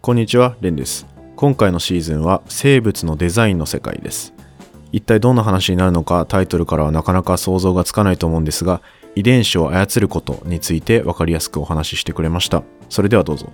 こんにちは、レンです。今回のシーズンは生物のデザインの世界です。一体どんな話になるのかタイトルからはなかなか想像がつかないと思うんですが、遺伝子を操ることについて分かりやすくお話ししてくれました。それではどうぞ。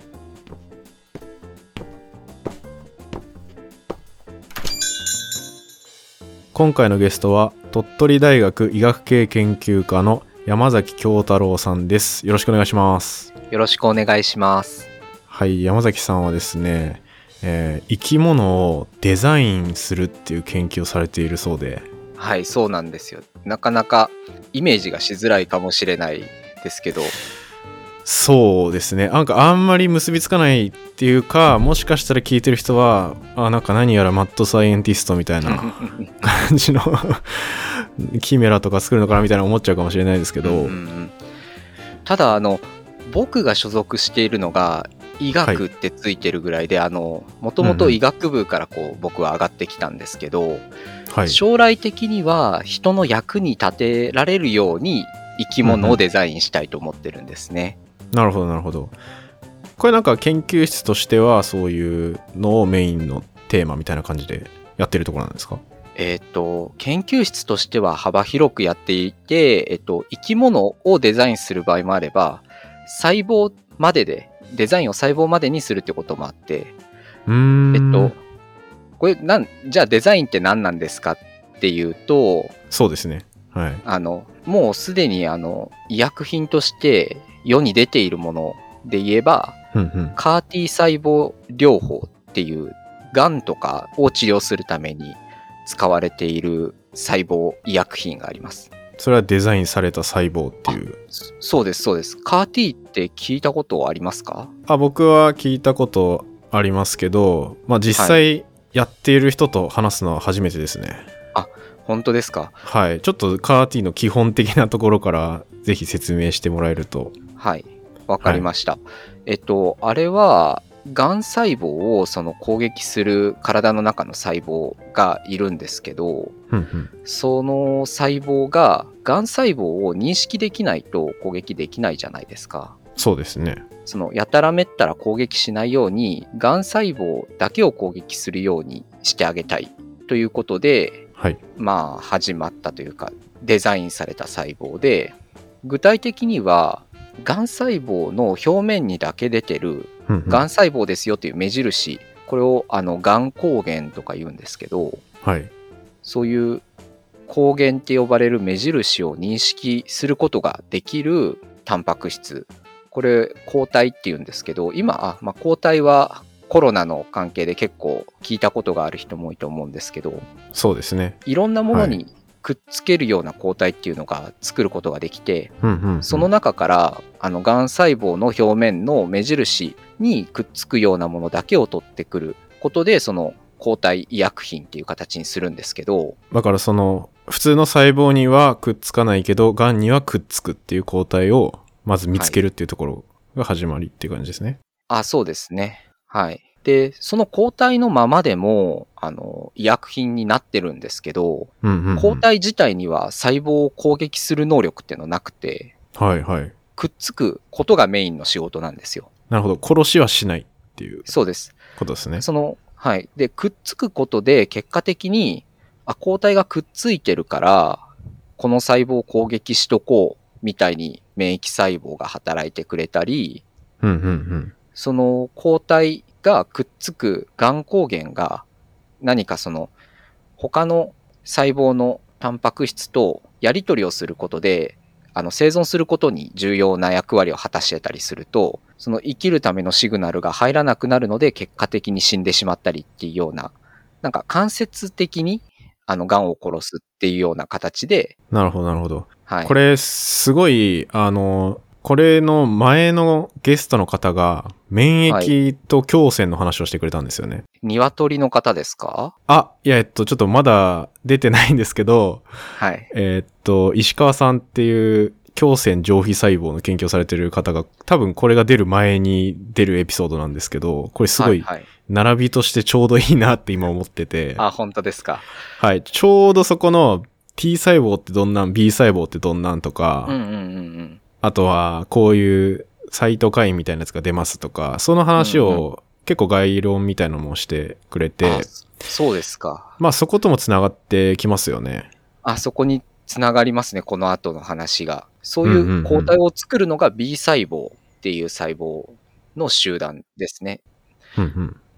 今回のゲストは鳥取大学医学系研究科の山崎京太郎さんです。よろしくお願いします。よろしくお願いします。はい、山崎さんはですね、えー生き物をデザインするっていう研究をされているそうで、はい、そうなんですよ。なかなかイメージがしづらいかもしれないですけど、そうですね、なんかあんまり結びつかないっていうか、もしかしたら聞いてる人は、あ、なんか何やらマッドサイエンティストみたいな 感じのキメラとか作るのかなみたいな思っちゃうかもしれないですけど、うんうんただあの僕が所属しているのが医学ってついてるぐらいで、あのもともと医学部からこう僕は上がってきたんですけど、はい、将来的には人の役に立てられるように生き物をデザインしたいと思ってるんですね。なるほどなるほど。これなんか研究室としてはそういうのをメインのテーマみたいな感じでやってるところなんですか？えっ、と、研究室としては幅広くやっていて、えっ、と、生き物をデザインする場合もあれば、細胞までで、デザインを細胞までにするってこともあって、うーんえっと、これ、なん、じゃあデザインって何なんですかっていうと、そうですね。はい。あの、もうすでにあの、医薬品として世に出ているもので言えば、うんうん。カー T 細胞療法っていう、がんとかを治療するために使われている細胞医薬品があります。それはデザインされた細胞っていう。そそうです、そうです。カー T って聞いたことありますか？あ、僕は聞いたことありますけど、まあ実際やっている人と話すのは初めてですね。本当ですか？はい。ちょっとカーティの基本的なところからぜひ説明してもらえると。はい。わかりました。えっと、あれは、がん細胞をその攻撃する体の中の細胞がいるんですけど、うんうん。その細胞が、がん細胞を認識できないと攻撃できないじゃないですか。そうですね。そのやたらめったら攻撃しないように、がん細胞だけを攻撃するようにしてあげたいということで、はい。まあ始まったというか、デザインされた細胞で、具体的には、がん細胞の表面にだけ出てる、がん細胞ですよという目印、これをあの、がん抗原とか言うんですけど、はい。そういう抗原って呼ばれる目印を認識することができるタンパク質。これ、抗体って言うんですけど、今、あまあ、抗体はコロナの関係で結構聞いたことがある人も多いと思うんですけど、そうですね。いろんなものはにくっつけるような抗体っていうのが作ることができて、うんうんうんその中から、あの、がん細胞の表面の目印にくっつくようなものだけを取ってくることで、その抗体医薬品っていう形にするんですけど、だからその普通の細胞にはくっつかないけどがんにはくっつくっていう抗体をまず見つけるっていうところが始まりっていう感じですね。あ、そうですね。はい。で、その抗体のままでも、あの、医薬品になってるんですけど、うんうんうん抗体自体には細胞を攻撃する能力っていうのはなくて、はいはい。くっつくことがメインの仕事なんですよ。なるほど。殺しはしないっていうそうです。ことですね。その、はい。で、くっつくことで結果的に、あ、抗体がくっついてるから、この細胞を攻撃しとこう、みたいに免疫細胞が働いてくれたり、うんうんうん。その抗体がくっつくがん抗原が何かその他の細胞のタンパク質とやり取りをすることであの生存することに重要な役割を果たしてたりするとその生きるためのシグナルが入らなくなるので結果的に死んでしまったりっていうようななんか間接的にあの癌を殺すっていうような形で、なるほどなるほど。はい、これすごいあのこれの前のゲストの方が免疫と胸腺の話をしてくれたんですよね。鶏の方ですか？あ、いや、えっと、ちょっとまだ出てないんですけど、はい。えーっと、石川さんっていう胸腺上皮細胞の研究をされてる方が、多分これが出る前に出るエピソードなんですけど、これすごいはい、はい並びとしてちょうどいいなって今思ってて、あ、本当ですか。はい、ちょうどそこの T 細胞ってどんなん、B 細胞ってどんなんとか、うんうんうんうん。あとはこういうサイト会員みたいなやつが出ますとか、その話を結構概論みたいなのもしてくれて、あそうですか。まあそこともつながってきますよね。あそこにつながりますね、この後の話が。そういう抗体を作るのが B 細胞っていう細胞の集団ですね。うんう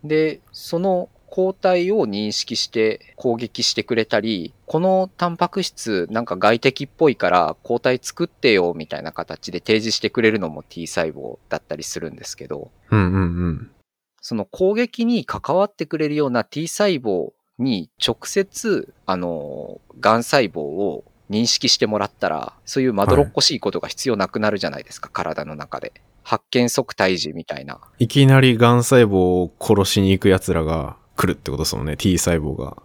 ん。で、その抗体を認識して攻撃してくれたり、このタンパク質なんか外敵っぽいから抗体作ってよみたいな形で提示してくれるのも T 細胞だったりするんですけど、うんうんうん。その攻撃に関わってくれるような T 細胞に直接、あの、癌細胞を認識してもらったら、そういうまどろっこしいことが必要なくなるじゃないですか、体の中で。発見即退治みたいな。いきなり癌細胞を殺しに行く奴らが来るってことですもんね。T 細胞が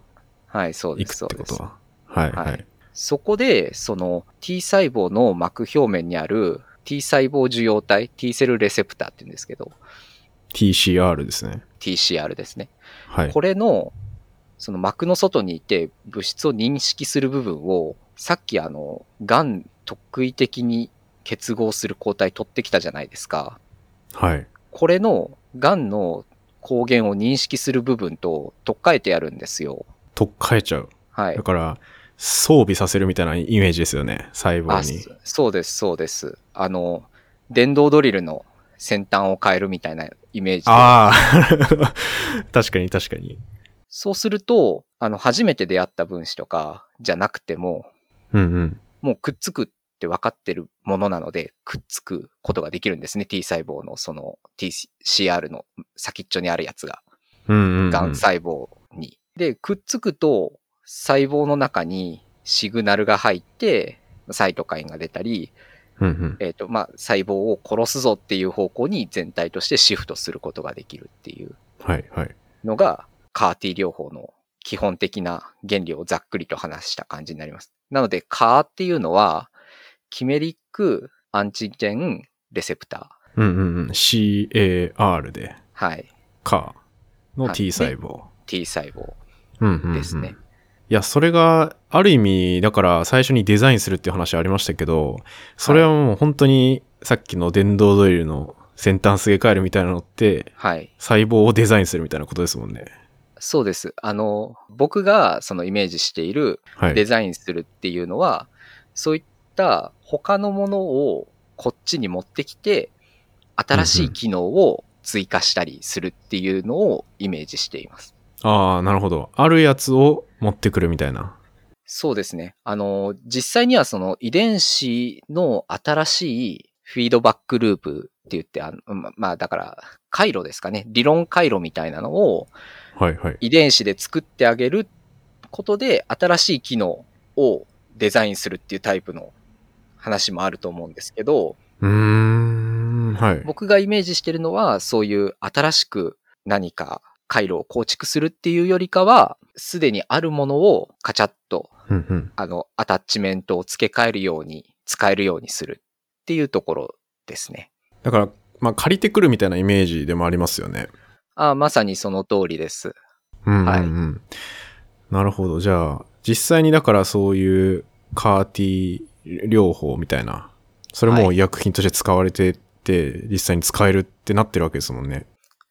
はい、そうです、行く。ってことは。はいははいい。そこで、その T 細胞の膜表面にある T 細胞受容体、T セルレセプターって言うんですけど、TCR ですね。TCR ですね。はい。これの、その膜の外にいて物質を認識する部分を、さっきあの、癌特異的に結合する抗体取ってきたじゃないですか。はい。これの癌の抗原を認識する部分と取っ換えてやるんですよ。とっかえちゃう。はいだ。から、装備させるみたいなイメージですよね。細胞あ、に。そそうです、そうです。あの、電動ドリルの先端を変えるみたいなイメージで。ああ。確かに確かに。そうすると、あの、初めて出会った分子とかじゃなくても、うんうん。もうくっつくって分かってるものなので、くっつくことができるんですね。T 細胞のその TCR の先っちょにあるやつが、うんうん、うん。癌細胞に。で、くっつくと、細胞の中にシグナルが入って、サイトカインが出たり、うんうん。えっ、と、まあ、細胞を殺すぞっていう方向に全体としてシフトすることができるっていうはいはい。のが、カー T 療法の基本的な原理をざっくりと話した感じになります。なので、カーっていうのは、キメリックアンチジェンレセプタうんうんうん。CAR で、ー。はい。カーのはい T 細胞。T 細胞うんうんうんですね。いや、それが、ある意味、だから最初にデザインするっていう話ありましたけど、それはもう本当にさっきの電動ドリルの先端すげ替えるみたいなのって、はい。細胞をデザインするみたいなことですもんね。そうです。あの、僕がそのイメージしているはい。デザインするっていうのは、そういった他のものをこっちに持ってきて、新しい機能を追加したりするっていうのをイメージしています。ああ、なるほど。あるやつを持ってくるみたいな。そうですね。あの、実際にはその遺伝子の新しいフィードバックループって言って、あのままあだから回路ですかね。理論回路みたいなのをはいはい。遺伝子で作ってあげることで新しい機能をデザインするっていうタイプの話もあると思うんですけど、うーん、はい。僕がイメージしてるのはそういう新しく何か回路を構築するっていうよりかは、すでにあるものをカチャッとうんうん。あの、アタッチメントを付け替えるように、使えるようにするっていうところですね。だから、まあ、借りてくるみたいなイメージでもありますよね。あまさにその通りです。うんうんうん。はいなるほど。じゃあ、実際にだからそういうカーティ療法みたいな、それも医薬品として使われてって、実際に使えるってなってるわけですもんね。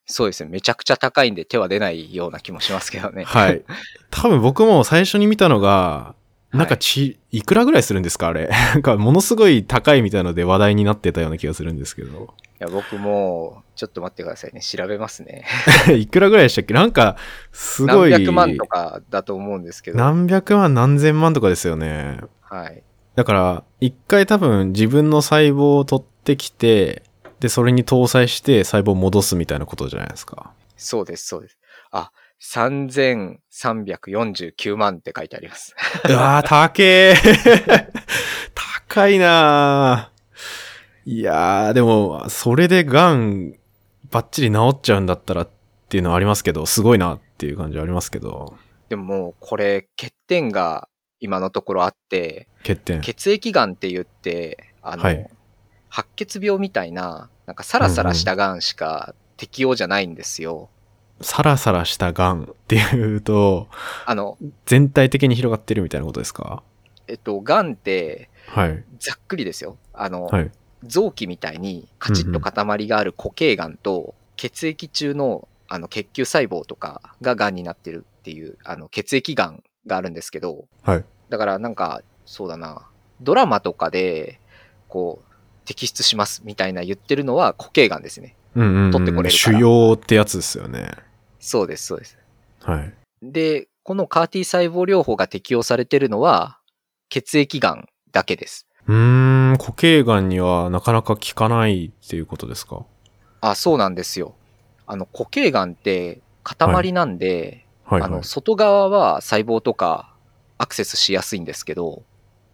そうですね。めちゃくちゃ高いんで手は出ないような気もしますけどね。はい。多分僕も最初に見たのが、なんかち、い、くらぐらいするんですかあれ？なんかものすごい高いみたいので話題になってたような気がするんですけど。いや、僕も、ちょっと待ってくださいね。調べますね。いくらぐらいでしたっけ？なんか、すごい。何百万とかだと思うんですけど。何百万何千万とかですよね。はい。だから、一回多分自分の細胞を取ってきて、で、それに搭載して細胞を戻すみたいなことじゃないですか。そうです、そうです。あ、3349万って書いてあります。うわー、高え 高いなーいやー、でも、それで癌、バッチリ治っちゃうんだったらっていうのはありますけど、すごいなっていう感じはありますけど、でももう、これ、欠点が今のところあって、欠点。血液がんって言って、あの、はい白血病みたいな、なんかサラサラしたがんしか適用じゃないんですよ。サラサラした癌っていうと、あの、全体的に広がってるみたいなことですか？えっと、がんって、はい。ざっくりですよ。あの、はい。臓器みたいにカチッと塊がある固形がんと、血液中のあの血球細胞とかががんになってるっていう、あの血液がんがあるんですけど、はい。だからなんか、そうだな、ドラマとかで、こう、摘出しますみたいな言ってるのは固形がんですね。うんうん、うん。取ってこれるから腫瘍ってやつですよね。そうです、そうです。はい。で、このカーティ細胞療法が適用されてるのは、血液がんだけです。うーん、固形がんにはなかなか効かないっていうことですか？あ、そうなんですよ。あの、固形がんって塊なんで、はい、はい。あの、外側は細胞とかアクセスしやすいんですけど、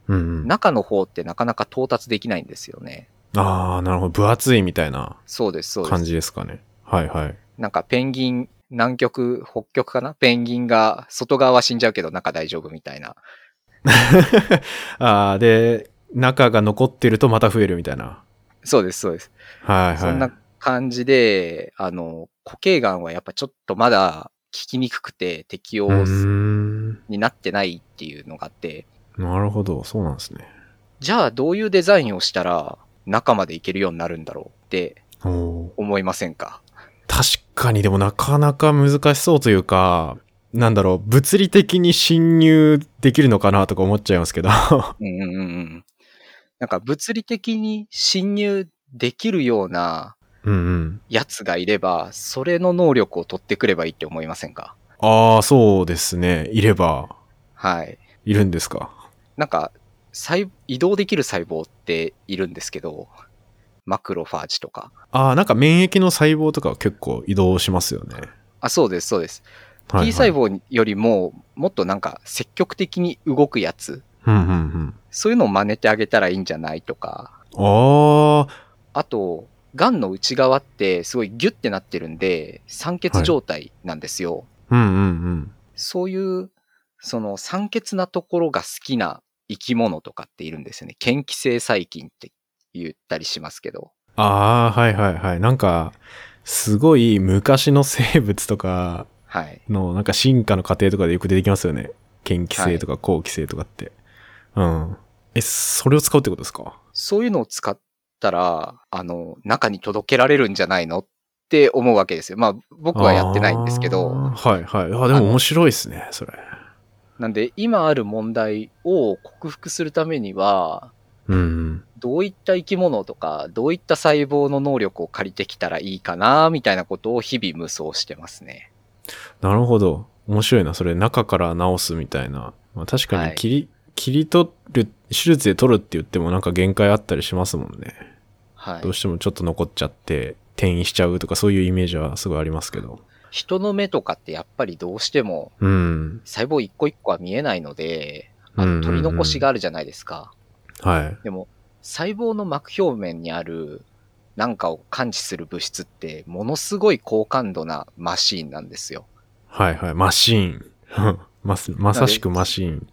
うんうん、中の方ってなかなか到達できないんですよね。ああ、なるほど。分厚いみたいなそうです、そうです。感じですかね。はいはい。なんかペンギン、南極、北極かな？ペンギンが外側は死んじゃうけど中大丈夫みたいな。ああ、で、中が残ってるとまた増えるみたいな。そうです、そうです。はいはい。そんな感じで、あの、固形がんはやっぱちょっとまだ効きにくくて適用うーんになってないっていうのがあって、なるほど。そうなんですね。じゃあどういうデザインをしたら中までいけるようになるんだろうって思いませんか？確かにでもなかなか難しそうというか、なんだろう、物理的に侵入できるのかなとか思っちゃいますけど。うんうんうんうん。なんか物理的に侵入できるような。やつがいれば、それの能力を取ってくればいいって思いませんか？ああ、そうですね。いれば、はい。いるんですか？なんか、細移動できる細胞っているんですけど、マクロファージとか。ああ、なんか免疫の細胞とかは結構移動しますよね。あ、そうです、そうです。はい、はい。T 細胞よりも、もっとなんか積極的に動くやつ。そういうのを真似てあげたらいいんじゃないとか。ああ、あと、癌の内側ってすごいギュッてなってるんで、酸欠状態なんですよ。うんうんうん。そういう、その酸欠なところが好きな生き物とかっているんですよね。嫌気性細菌って言ったりしますけど。ああ、はいはいはい。なんか、すごい昔の生物とかはい。の、なんか進化の過程とかでよく出てきますよね。嫌気性とか好気性とかって。うん。え、それを使うってことですか？そういうのを使ったら、あの、中に届けられるんじゃないのって思うわけですよ。まあ、僕はやってないんですけど。はいはい。あ、でも面白いですね、それ。なんで、今ある問題を克服するためには、うんうん。どういった生き物とか、どういった細胞の能力を借りてきたらいいかな、みたいなことを日々無双してますね。なるほど。面白いな。それ中から治すみたいな。まあ、確かはいに切り、切り取る、手術で取るって言ってもなんか限界あったりしますもんね。はいどう。してもちょっと残っちゃって転移しちゃうとかそういうイメージはすごいありますけど。人の目とかってやっぱりどうしてもうん。細胞一個一個は見えないので、あの取り残しがあるじゃないですか。はい。でも、細胞の膜表面にあるなんかを感知する物質ってものすごい高感度なマシーンなんですよ。はいはい。マシーン。まさまさしくマシーン。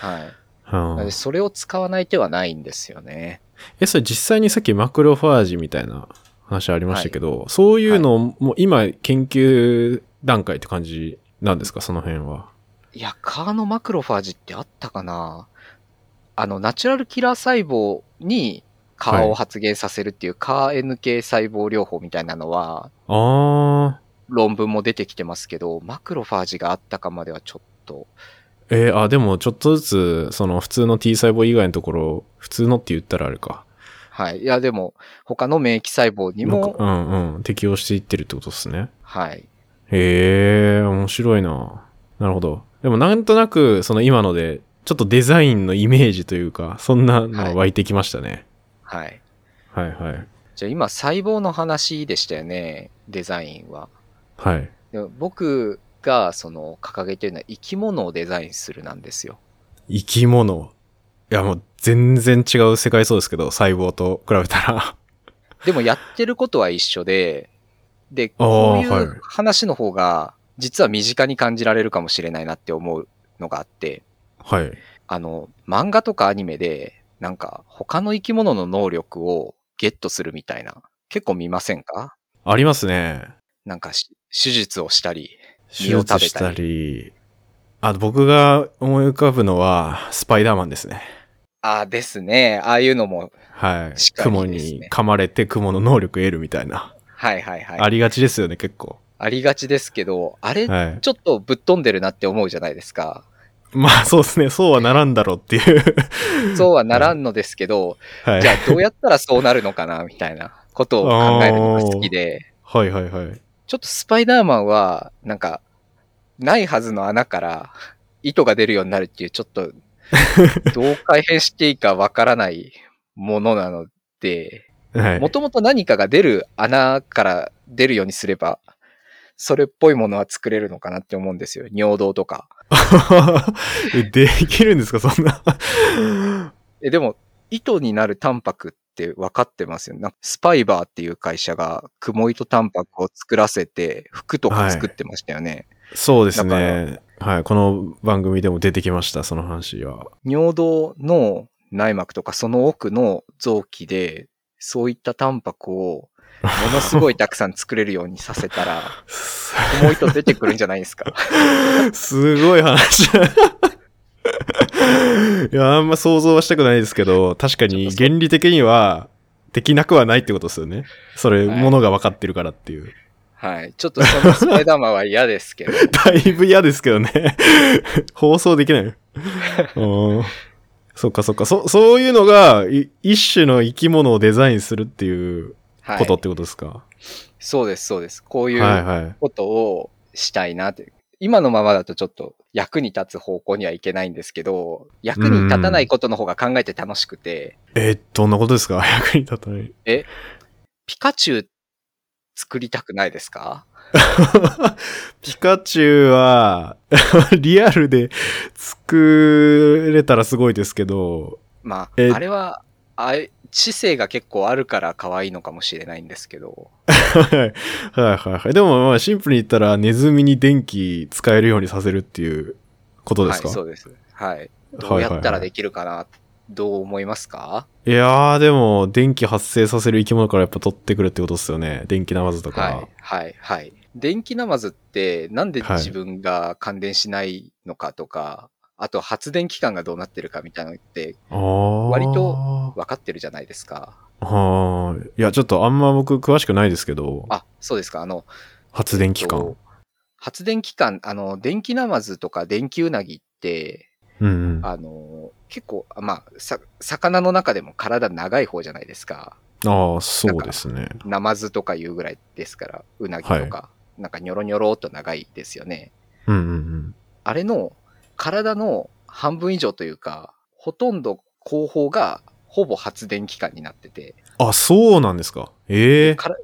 はい。それを使わない手はないんですよね。え、それ実際にさっきマクロファージみたいな話ありましたけど、そういうのも今研究段階って感じなんですか？その辺は。いや、カーノマクロファージってあったかな？あの、ナチュラルキラー細胞にカーを発現させるっていうカー NK 細胞療法みたいなのはあ論文も出てきてますけど、マクロファージがあったかまではちょっと、ー。えーあ、でもちょっとずつ、その普通の T 細胞以外のところ、普通のって言ったらあれか。はい。いや、でも、他の免疫細胞にも、うんうん。適応していってるってことですね。はい。へえ、面白いな。なるほど。でもなんとなく、その今ので、ちょっとデザインのイメージというか、そんなのが湧いてきましたね。はい。はい、はい、じゃあ今、細胞の話でしたよね、デザインは。はい。でも僕が、その、掲げてるのは生き物をデザインするなんですよ。生き物。いや、もう全然違う世界そうですけど、細胞と比べたら。でもやってることは一緒で、で、こういはいう話の方が、実は身近に感じられるかもしれないなって思うのがあって、はい。あの、漫画とかアニメで、なんか、他の生き物の能力をゲットするみたいな、結構見ませんか？ありますね。なんかし、手術をしたり、手術したり。あ、僕が思い浮かぶのは、スパイダーマンですね。ああですね。ああいうのも、はい。しかり雲に噛まれて雲の能力得るみたいな。はいはいはい。ありがちですよね、結構。ありがちですけど、あれ、はい。ちょっとぶっ飛んでるなって思うじゃないですか。まあそうですね、そうはならんだろうっていう。そうはならんのですけど、はい。じゃあどうやったらそうなるのかな、みたいなことを考えるのが好きで、はいはいはい。ちょっとスパイダーマンは、なんか、ないはずの穴から糸が出るようになるっていう、ちょっと、どう改変していいかわからないものなので、はい。もともと何かが出る穴から出るようにすれば、それっぽいものは作れるのかなって思うんですよ。尿道とか。えできるんですか、そんな。え、でも、糸になるタンパクって分かってますよね。なんかスパイバーっていう会社が、クモ糸タンパクを作らせて、服とか作ってましたよね。そうですね。はい。この番組でも出てきました、その話は。尿道の内膜とかその奥の臓器で、そういったタンパクをものすごいたくさん作れるようにさせたら、クモ糸出てくるんじゃないですか？すごい話。いや、あんま想像はしたくないですけど、確かに原理的にはできなくはないってことですよね。それ、はいものが分かってるからっていう。はい。ちょっとそのスパイダーマンは嫌ですけど。だいぶ嫌ですけどね。放送できない。うんそっかそっか。そ、そういうのが、い一種の生き物をデザインするっていうはい。ことってことですか、そうです、そうです。こういはいうはい。ことをしたいなって。今のままだとちょっと役に立つ方向にはいけないんですけど、役に立たないことの方が考えて楽しくて、え、どんなことですか？役に立たない。ピカチュウ作りたくないですか？ピカチュウは、リアルで作れたらすごいですけど、まえ？あ、あれは、あい知性が結構あるから可愛いのかもしれないんですけど、はいはいはいはい。でもまあシンプルに言ったらネズミに電気使えるようにさせるっていうことですか、はい、そうです。はい。どうやったらできるかな、どう思いますか？いやーでも電気発生させる生き物からやっぱ取ってくるってことですよね。電気ナマズとか。はい、はい、はい。電気ナマズってなんではい自分が感電しないのかとか、あと発電機関がどうなってるかみたいなのって割と分かってるじゃないですか。はーいや、ちょっとあんま僕詳しくないですけど、あ、そうですか。あの、発電機関えっと。発電機関、あの、電気ナマズとか電気ウナギって、うんうん。あの、結構、あまあ、さ、魚の中でも体長い方じゃないですか。ああ、そうですね。ナマズとかいうぐらいですから、ウナギとか、なんかニョロニョロっと長いですよね。うんうんうん。あれの体の半分以上というか、ほとんど後方がほぼ発電機関になってて、あ、そうなんですか。ええから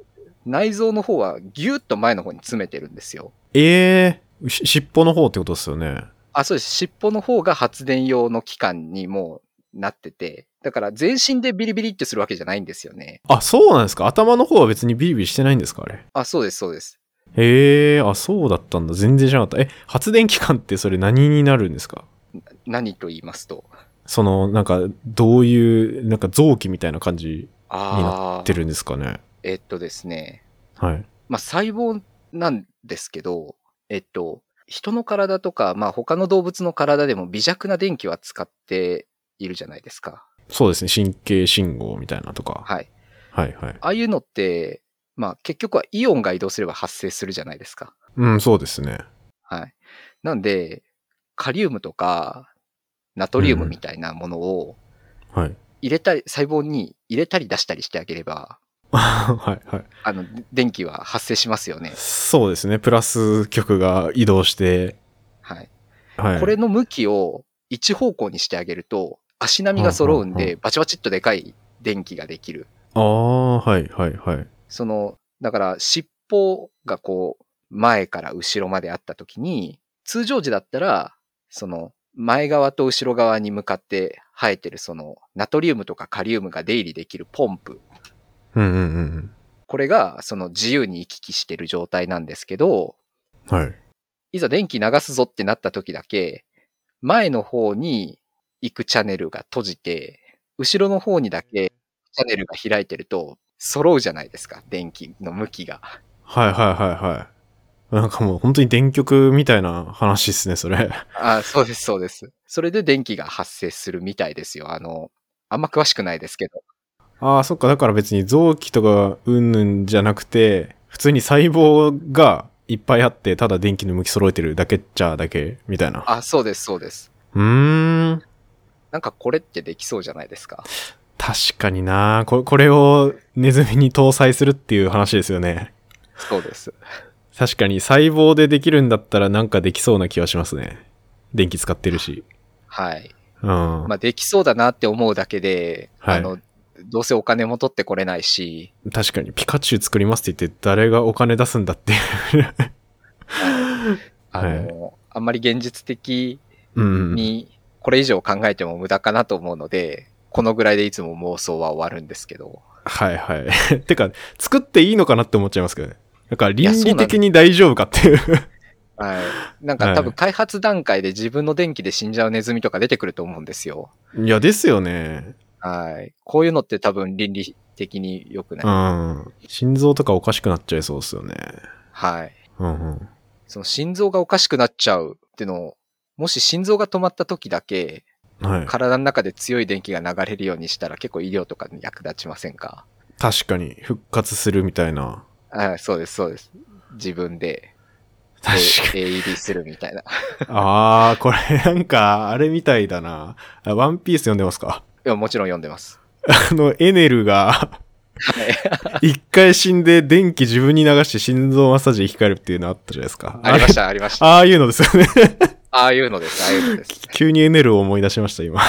内臓の方はギュッと前の方に詰めてるんですよ。ええし尻尾の方ってことですよね。あ、そうです。尻尾の方が発電用の機関にもうなってて、だから全身でビリビリってするわけじゃないんですよね。あ、そうなんですか。頭の方は別にビリビリしてないんですかあれ。あ、そうです、そうです。へえ、あ、そうだったんだ。全然知らなかった。え、発電機関ってそれ何になるんですか？何と言いますと。その、なんか、どういう、なんか臓器みたいな感じあになってるんですかね？えっとですね。はい。まあ、細胞なんですけど、えっと、人の体とか、まあ、他の動物の体でも微弱な電気は使っているじゃないですか。そうですね。神経信号みたいなとか。はい。はいはい。ああいうのって、まあ、結局はイオンが移動すれば発生するじゃないですか。うん、そうですね。はい。なんで、カリウムとか、ナトリウムみたいなものをはい。入れたり、細胞に入れたり出したりしてあげれば、はいはい。あの、電気は発生しますよね。そうですね。プラス極が移動して、はい。はい。これの向きを一方向にしてあげると、足並みが揃うんで、バチバチっとでかい電気ができる。ああ、はいはいはい。その、だから尻尾がこう、前から後ろまであった時に、通常時だったら、その、前側と後ろ側に向かって生えてるその、ナトリウムとかカリウムが出入りできるポンプ。うんうんうんこれが、その自由に行き来してる状態なんですけど、うん。はい。いざ電気流すぞってなった時だけ、前の方に行くチャンネルが閉じて、後ろの方にだけチャンネルが開いてると、揃うじゃないですか、電気の向きが。はいはいはいはい。なんかもう本当に電極みたいな話ですね、それ。あそうです、そうです。それで電気が発生するみたいですよ。あの、あんま詳しくないですけど。ああ、そっか。だから別に臓器とかうんぬんじゃなくて、普通に細胞がいっぱいあって、ただ電気の向き揃えてるだけっちゃだけ、みたいな。あ、そうです、そうです。うーん。なんかこれってできそうじゃないですか。確かになここれをネズミに搭載するっていう話ですよね。そうです。確かに細胞でできるんだったらなんかできそうな気はしますね。電気使ってるし。はい。うん。まあ、できそうだなって思うだけで、はいあの、どうせお金も取ってこれないし、確かにピカチュウ作りますって言って誰がお金出すんだって。あの、あんまり現実的うん。にこれ以上考えても無駄かなと思うので、このぐらいでいつも妄想は終わるんですけど。はいはい。てか、作っていいのかなって思っちゃいますけどね。だから倫やそうなんです理的に大丈夫かっていう。はい。なんはいか多分開発段階で自分の電気で死んじゃうネズミとか出てくると思うんですよ。いや、ですよね。はい。こういうのって多分倫理的に良くない。うん。心臓とかおかしくなっちゃいそうですよね。はい。うんうん。その心臓がおかしくなっちゃうってのを、もし心臓が止まった時だけ、はい。体の中で強い電気が流れるようにしたら結構医療とかに役立ちませんか？確かに、復活するみたいな。はい、そうです、そうです。自分で確か AED するみたいな。に。あー、これなんか、あれみたいだな。あワンピース読んでますか？いや、もちろん読んでます。あの、エネルが、はい。一回死んで電気自分に流して心臓マッサージで生き返るっていうのあったじゃないですか。し ありました、ありました。ああいうのですよね。ああいうのです、ああいうのです。急にエネルを思い出しました、今。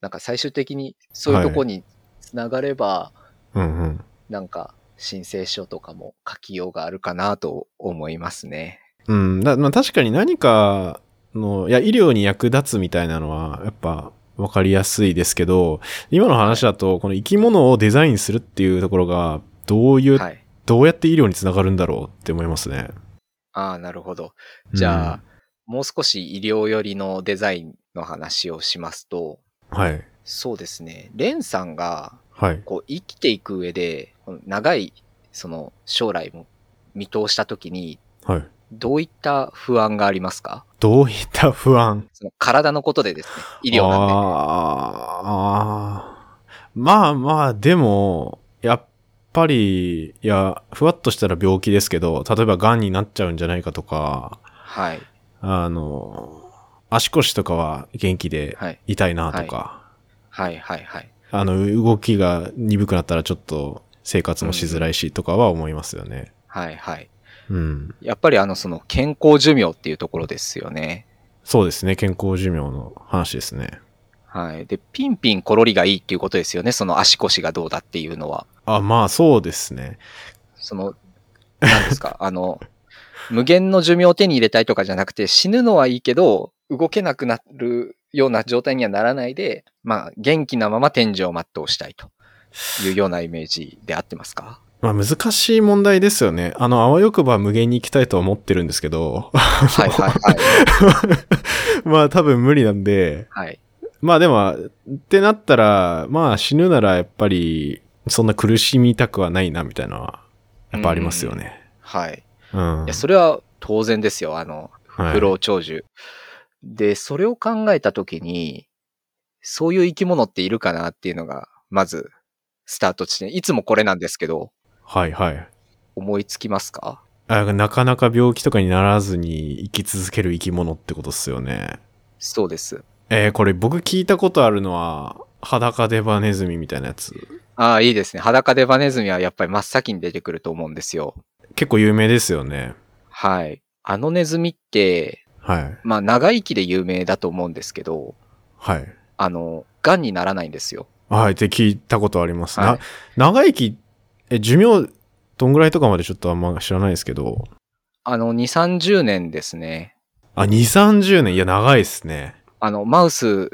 なんか最終的にそういうとこに繋がれば、うんうん。なんか申請書とかも書きようがあるかなと思いますね。うん。だまあ、確かに何かの、いや、医療に役立つみたいなのは、やっぱ、わかりやすいですけど、今の話だと、この生き物をデザインするっていうところが、どういう、はい。どうやって医療につながるんだろうって思いますね。ああ、なるほど。じゃあ、もう少し医療寄りのデザインの話をしますと、うん、はい。そうですね。レンさんがはい。こう生きていく上で、長いその将来も見通したときに、はい。どういった不安がありますか？どういった不安？その体のことでですね。医療なんで。あーあー。まあまあ、でも、やっぱり、いや、ふわっとしたら病気ですけど、例えば癌になっちゃうんじゃないかとか、はい。あの、足腰とかは元気ではい。痛いなとか、はい。はい。はい。あの、動きが鈍くなったらちょっと生活もしづらいしとかは思いますよね。はい。はい。うん。やっぱりあの、その健康寿命っていうところですよね。そうですね。健康寿命の話ですね。はい。で、ピンピンコロリがいいっていうことですよね。その足腰がどうだっていうのは。あ、まあそうですね。その、何ですか、あの、無限の寿命を手に入れたいとかじゃなくて、死ぬのはいいけど、動けなくなるような状態にはならないで、まあ、元気なまま天寿を全うしたいというようなイメージで合ってますか？まあ難しい問題ですよね。あの、あわよくば無限に行きたいとは思ってるんですけど、はいはいはい。まあ多分無理なんで、はい。まあでも、ってなったら、まあ死ぬならやっぱり、そんな苦しみたくはないな、みたいなのは、やっぱありますよね。はい。うん。いや、それは当然ですよ。あの、はい不老長寿。で、それを考えたときに、そういう生き物っているかなっていうのが、まず、スタート地点。いつもこれなんですけど、はいはい。思いつきますか？あなかなか病気とかにならずに生き続ける生き物ってことっすよね。そうです。えー、これ僕聞いたことあるのは、裸デバネズミみたいなやつ。ああ、いいですね。裸デバネズミはやっぱり真っ先に出てくると思うんですよ。結構有名ですよね。はい。あのネズミって、はい。まあ長生きで有名だと思うんですけど、はい。あの、癌にならないんですよ。はいって聞いたことあります。はいな、長生き、え、寿命、どんぐらいとかまでちょっとあんま知らないですけど。あの、2、30年ですね。あ、2、30年。いや、長いですね。あの、マウス、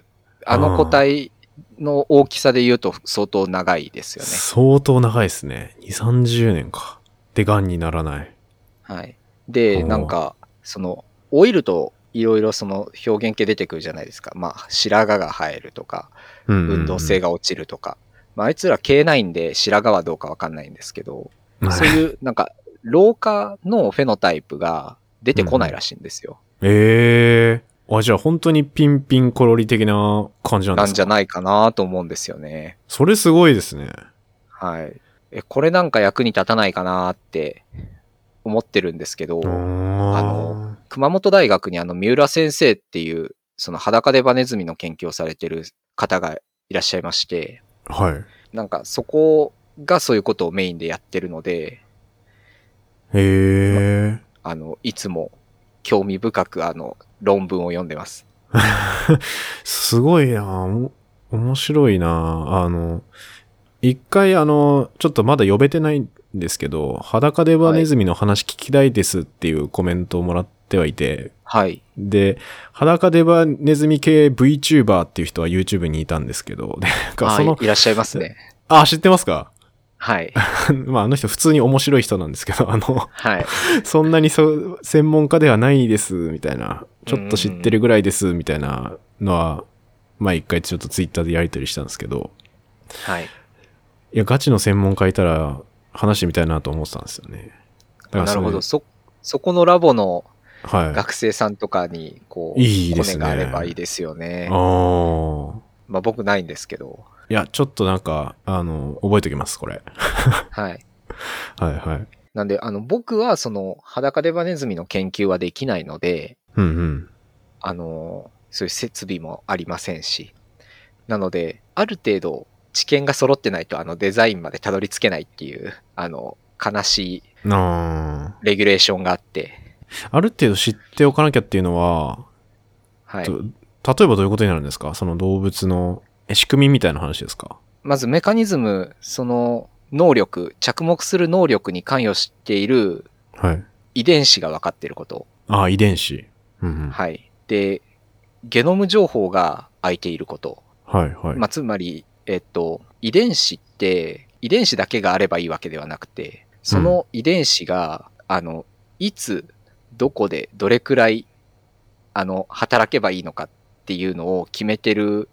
あの個体の大きさで言うと相当長いですよね。相当長いですね。2、30年か。で、癌にならない。はい。で、なんか、その、オイルといろいろその表現系出てくるじゃないですか。まあ、白髪が生えるとか、運動性が落ちるとか。まあ、あいつら K9 で白髪はどうかわかんないんですけど、はいそういうなんか老化のフェノタイプが出てこないらしいんですよ。ええあ、じゃあ本当にピンピンコロリ的な感じなんですか？なんじゃないかなと思うんですよね。それすごいですね。はい。え、これなんか役に立たないかなって思ってるんですけど、あの、熊本大学にあの、三浦先生っていう、その裸でバネズミの研究をされてる方がいらっしゃいまして、はい。なんかそこがそういうことをメインでやってるので、へえ。あの、いつも興味深くあの、論文を読んでます。すごいなお面白いなあの、一回あの、ちょっとまだ呼べてないんですけど、裸でバネズミの話聞きたいですっていうコメントをもらってはいて、はい。で、裸でバネズミ系 VTuber っていう人は YouTube にいたんですけど、でなんかそのはい、いらっしゃいますね。あ、知ってますか？はい。まああの人普通に面白い人なんですけど、あの、はい。そんなにそう、専門家ではないです、みたいな。ちょっと知ってるぐらいです、みたいなのは、まあ一回ちょっとツイッターでやり取りしたんですけど、はい。いや、ガチの専門家いたら話してみたいなと思ってたんですよね。なるほど。そ、そこのラボのはい。学生さんとかに、こう、いいですねがあればいいですよね。ああ。まあ僕ないんですけど。いや、ちょっとなんか、あの、覚えておきます、これ。はい。はいはい。なんで、あの、僕はその裸デバネズミの研究はできないので、うんうん。あの、そういう設備もありませんし。なので、ある程度知見が揃ってないとあのデザインまでたどり着けないっていう、あの、悲しいあレギュレーションがあって、あ。ある程度知っておかなきゃっていうのは、はい。と例えばどういうことになるんですか？その動物のえ仕組みみたいな話ですか？まずメカニズム、その能力、着目する能力に関与しているはい。遺伝子が分かっていること。ああ、遺伝子。うんうん。はい。で、ゲノム情報が空いていること。はいはい。まあ、つまり、えっと、遺伝子って、遺伝子だけがあればいいわけではなくて、その遺伝子が、あの、いつ、どこで、どれくらい、あの、働けばいいのかっていうのを決めてる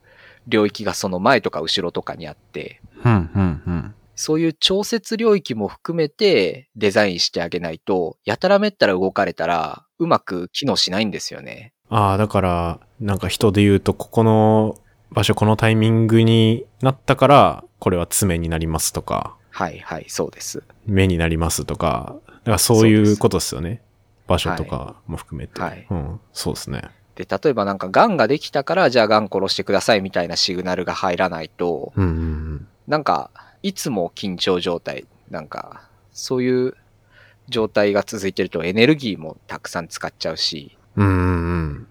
領域がその前とか後ろとかにあって、うんうんうん。そういう調節領域も含めてデザインしてあげないと、やたらめったら動かれたら、うまく機能しないんですよね。ああ、だから、なんか人で言うと、ここの場所、このタイミングになったから、これは爪になりますとか、はいはい、そうです。目になりますとか、だからそういうことですよね。場所とかも含めて。はいうん、そうですね。で、例えばなんか癌ができたから、じゃあ癌殺してくださいみたいなシグナルが入らないと、うんうんなんか、いつも緊張状態、なんか、そういう状態が続いてるとエネルギーもたくさん使っちゃうし、うん。うんうんうん。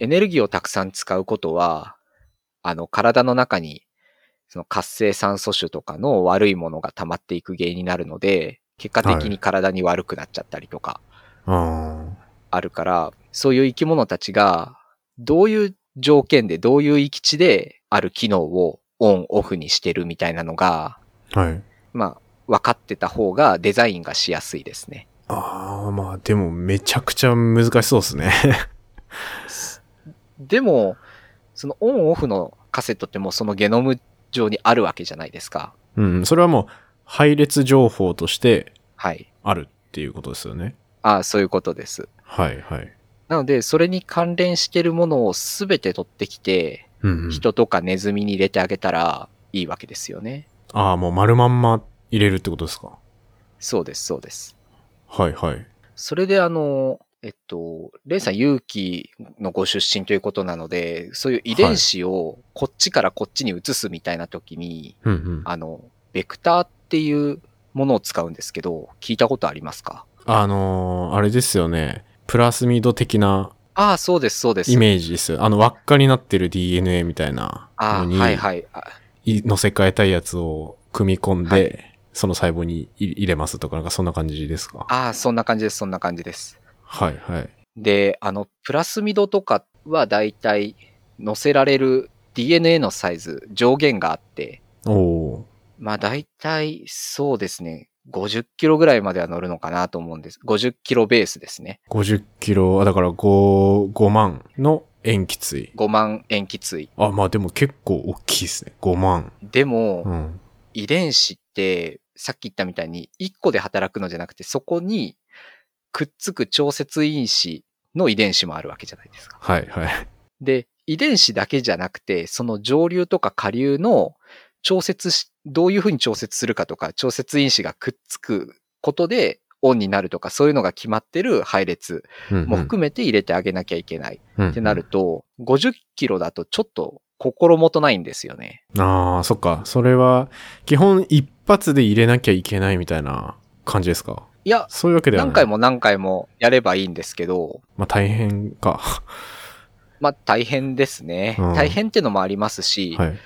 エネルギーをたくさん使うことは、あの、体の中に、その活性酸素種とかの悪いものが溜まっていく原因になるので、結果的に体に悪くなっちゃったりとかああるから、そういう生き物たちが、どういう条件で、どういう域地である機能をオン、オフにしてるみたいなのが、あ。はい。まあ、分かってた方がデザインがしやすいですね。ああ、まあでもめちゃくちゃ難しそうですね。でも、そのオンオフのカセットってもうそのゲノム上にあるわけじゃないですか。うん、それはもう配列情報としてはい。あるっていうことですよね。ああ、そういうことです。はいはい。なので、それに関連してるものをすべて取ってきて、うん、うん。人とかネズミに入れてあげたらいいわけですよね。ああ、もう丸まんま入れるってことですか？そうです、そうです。はいはい。それであの、えっと、レイさん勇気のご出身ということなので、そういう遺伝子をこっちからこっちに移すみたいな時に、うんうん。あの、ベクターっていうものを使うんですけど、聞いたことありますか？あのーあれですよね。プラスミド的なああ、そうです、そうです。イメージですよ。あの輪っかになってる DNA みたいなああ、のに、はいはい。乗せ替えたいやつを組み込んで、はいその細胞に入入れますとか、なんかそんな感じですか？ああ、そんな感じです、そんな感じです。はいはい。で、あの、プラスミドとかはだいたい載せられる DNA のサイズ、上限があって、おおまあだいたいそうですね、50キロぐらいまでは乗るのかなと思うんです。50キロベースですね。ー。50キロ、あだから5、5万の塩基対。5万塩基対。あ、まあでも結構大きいですね。5万。でも、うん。遺伝子ってさっき言ったみたいに1個で働くのじゃなくて、そこにくっつく調節因子の遺伝子もあるわけじゃないですか。はいはい。で、遺伝子だけじゃなくて、その上流とか下流の調節し、どういうふうに調節するかとか、調節因子がくっつくことでオンになるとか、そういうのが決まってる配列も含めて入れてあげなきゃいけないめってなる。と、50キロだとちょっと心もとないんですよね。ああ、そっか。それは、基本一発で入れなきゃいけないみたいな感じですか？いや、そういうわけでは。何回。も何回もやればいいんですけど、まあ大変か。まあ大変ですね。うん大変ってのもありますし、はい。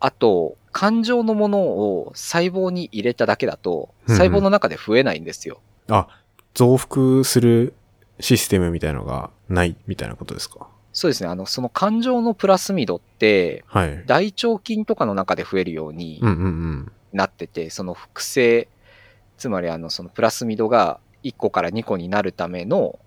あと、感情のものを細胞に入れただけだと、うんうん細胞の中で増えないんですよ。あ、増幅するシステムみたいのがないみたいなことですか？そうですね。あの、その感情のプラスミドって、はい。大腸菌とかの中で増えるようにうんうんうん。なってて、その複製、つまりあの、そのプラスミドが1個から2個になるための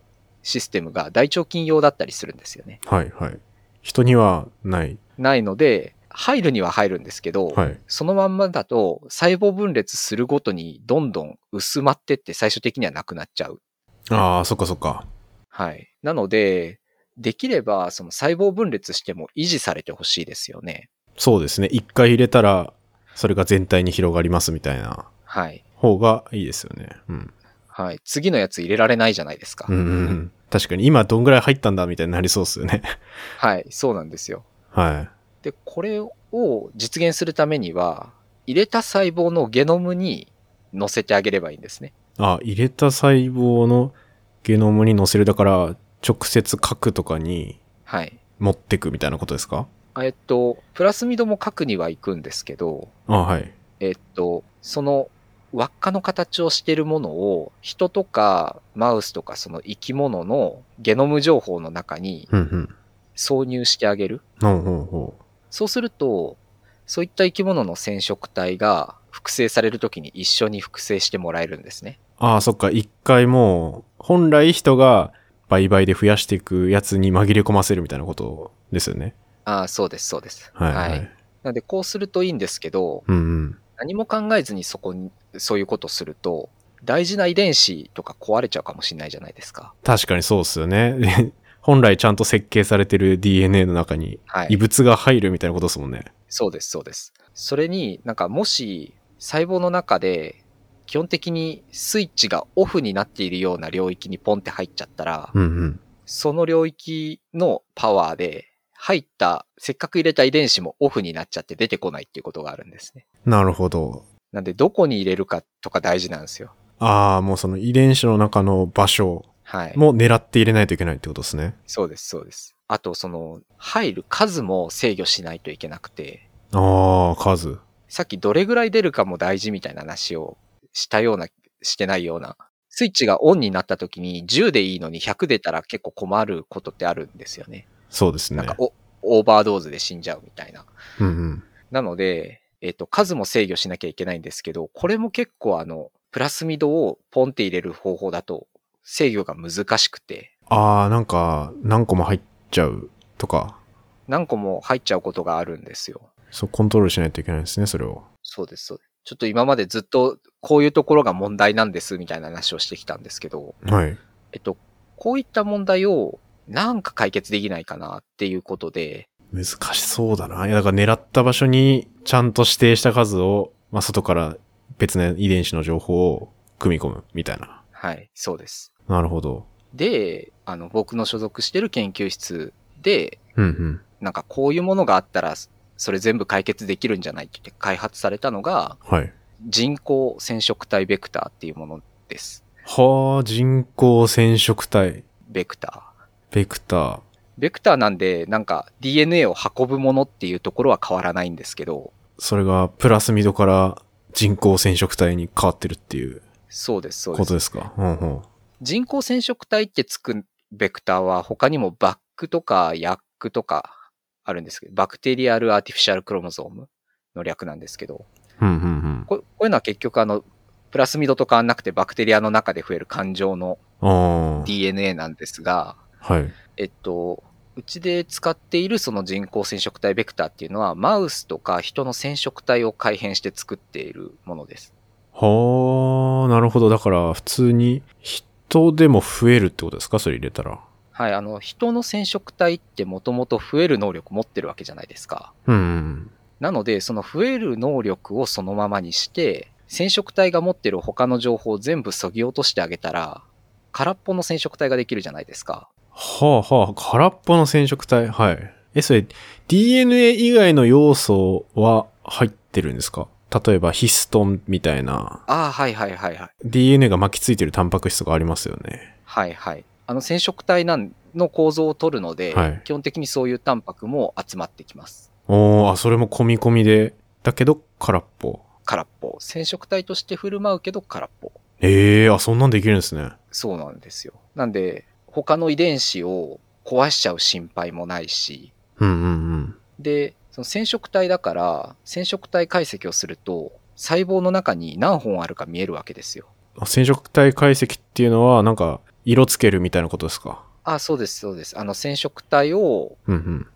システムが大腸菌用だったりするんですよね。はいはい。人にはない。ないので、入るには入るんですけど、はい。そのまんまだと細胞分裂するごとにどんどん薄まってって最終的にはなくなっちゃう。ああ、そっかそっか。はい。なので、できればその細胞分裂しても維持されてほしいですよね。そうですね。一回入れたら、それが全体に広がりますみたいなはい。方がいいですよね。うん。はい。次のやつ入れられないじゃないですか。うんうんうん。確かに今どんぐらい入ったんだみたいになりそうですよね。はい。そうなんですよ。はい。で、これを実現するためには、入れた細胞のゲノムに載せてあげればいいんですね。あ、入れた細胞のゲノムに載せる。だから、直接核とかにはい。持ってくみたいなことですか？えっと、プラスミドも核には行くんですけど、あはい。えっと、その輪っかの形をしているものを人とかマウスとかその生き物のゲノム情報の中に。挿入してあげる。そうすると、そういった生き物の染色体が複製されるときに一緒に複製してもらえるんですね。う。ああ、そっか。一回もう、本来人が倍々で増やしていくやつに紛れ込ませるみたいなことですよね。ああ、そうです、そうです。はいはい。なので、こうするといいんですけど、うんうん。何も考えずにそこに、そういうことすると、大事な遺伝子とか壊れちゃうかもしれないじゃないですか。確かにそうっすよね。本来ちゃんと設計されてる DNA の中にはい。異物が入るみたいなことですもんね。そうです、そうです。それになんかもし細胞の中で基本的にスイッチがオフになっているような領域にポンって入っちゃったら、うんうん。その領域のパワーで入った、せっかく入れた遺伝子もオフになっちゃって出てこないっていうことがあるんですね。なるほど。なんでどこに入れるかとか大事なんですよ。ああ、もうその遺伝子の中の場所はい。も狙って入れないといけないってことですね。そうです、そうです。あとその入る数も制御しないといけなくて、ああ、数。さっきどれぐらい出るかも大事みたいな話をしたような、してないような。スイッチがオンになった時に10でいいのに100出たら結構困ることってあるんですよね。そうですねなんか。おオーバードーズで死んじゃうみたいな。うんうん。なので、えっ、と、数も制御しなきゃいけないんですけど、これも結構あの、プラスミドをポンって入れる方法だと制御が難しくて、ああ、なんか何個も入っちゃうとか、何個も入っちゃうことがあるんですよ。そうコントロールしないといけないですね、それを。そうです、そうです。ちょっと今までずっとこういうところが問題なんですみたいな話をしてきたんですけど、はい。えっと、こういった問題をなんか解決できないかなっていうことで、難しそうだな。いや、だから狙った場所にちゃんと指定した数を、まあ、外から別の遺伝子の情報を組み込むみたいな。はい、そうです。なるほど。で、あの、僕の所属してる研究室で、うんうん。なんかこういうものがあったら、それ全部解決できるんじゃないって言って開発されたのが、はい。人工染色体ベクターっていうものです。はあ、人工染色体、ベクター。ベクター。ベクターなんで、なんか DNA を運ぶものっていうところは変わらないんですけど、それがプラスミドから人工染色体に変わってるっていうそうです、そうです。ことですか？うんうん。人工染色体ってつくベクターは他にもバックとかヤックとかあるんですけど、バクテリアルアーティフィシャルクロモゾームの略なんですけど、うんうんうん。ここういうのは結局あの、プラスミドと変わんなくてバクテリアの中で増える感情の。DNA なんですが、はい。えっと、うちで使っているその人工染色体ベクターっていうのは、マウスとか人の染色体を改変して作っているものです。はあ、なるほど。だから、普通に人でも増えるってことですか？それ入れたら。はい、あの、人の染色体ってもともと増える能力持ってるわけじゃないですか。うん。なので、その増える能力をそのままにして、染色体が持ってる他の情報を全部削ぎ落としてあげたら、空っぽの染色体ができるじゃないですか。はあはあ、空っぽの染色体。はい。え、それ、DNA 以外の要素は入ってるんですか？例えばヒストンみたいなああ、はいはいはいはい。DNA が巻きついてるタンパク質とかありますよね。はいはい。あの染色体なんの構造を取るので、はい基本的にそういうタンパクも集まってきます。おー、あ、それも込み込みで、だけど空っぽ。空っぽ。染色体として振る舞うけど空っぽ。ええー、あ、そんなんできるんですね。そうなんですよ。なんで、他の遺伝子を壊しちゃう心配もないし、うんうんうん。で、その染色体だから、染色体解析をすると、細胞の中に何本あるか見えるわけですよ。あ染色体解析っていうのは、なんか、色つけるみたいなことですか？あ、そうです、そうです。あの染色体を。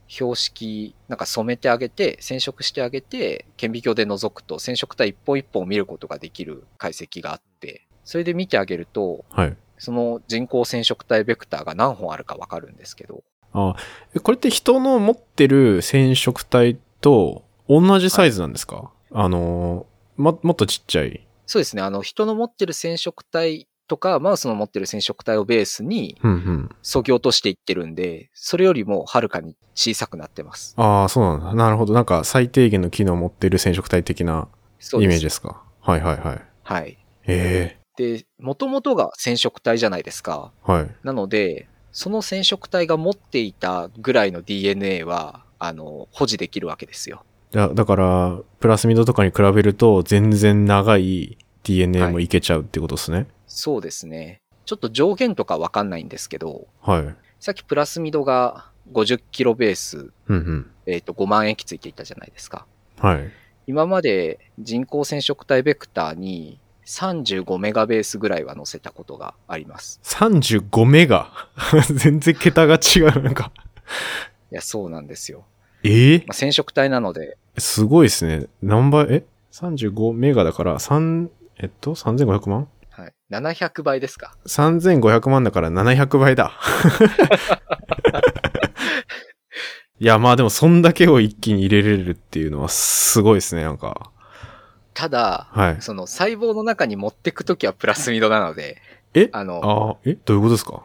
標識、なんか染めてあげて、染色してあげて、顕微鏡で覗くと染色体一本一本を見ることができる解析があって、それで見てあげると、はい。その人工染色体ベクターが何本あるかわかるんですけど、あ、えこれって人の持ってる染色体と同じサイズなんですか、あのー、も、もっとちっちゃい。そうですね、あの人の持ってる染色体とか、マウスの持ってる染色体をベースにうんうん。削ぎ落としていってるんで、それよりもはるかに小さくなってます。ああ、そうなんだ。なるほど。なんか最低限の機能を持ってる染色体的なイ。メージですか？はいはいはい。はい。えで、もともとが染色体じゃないですか。えはい。なので、その染色体が持っていたぐらいの DNA は、あの、保持できるわけですよ。だだから、プラスミドとかに比べると全然長い DNA もいけちゃうってことですね。そうですね。ちょっと上限とかわかんないんですけど、はい。さっきプラスミドが50キロベース、うんうん。えっ、と、5万液ついていたじゃないですか。はい。今まで人工染色体ベクターに35メガベースぐらいは載せたことがあります。35メガ？全然桁が違う。なんか。いや、そうなんですよ。え？えまあ、染色体なので、すごいですね。何倍、え ?35 メガだから、3、えっと、3500万？はい、700倍ですか。?3500 万だから700倍だ。いや、まあでも、そんだけを一気に入れれるっていうのはすごいですね、なんか。ただ、はい。その細胞の中に持ってくときはプラスミドなので、え？あの、ああ、え？どういうことですか？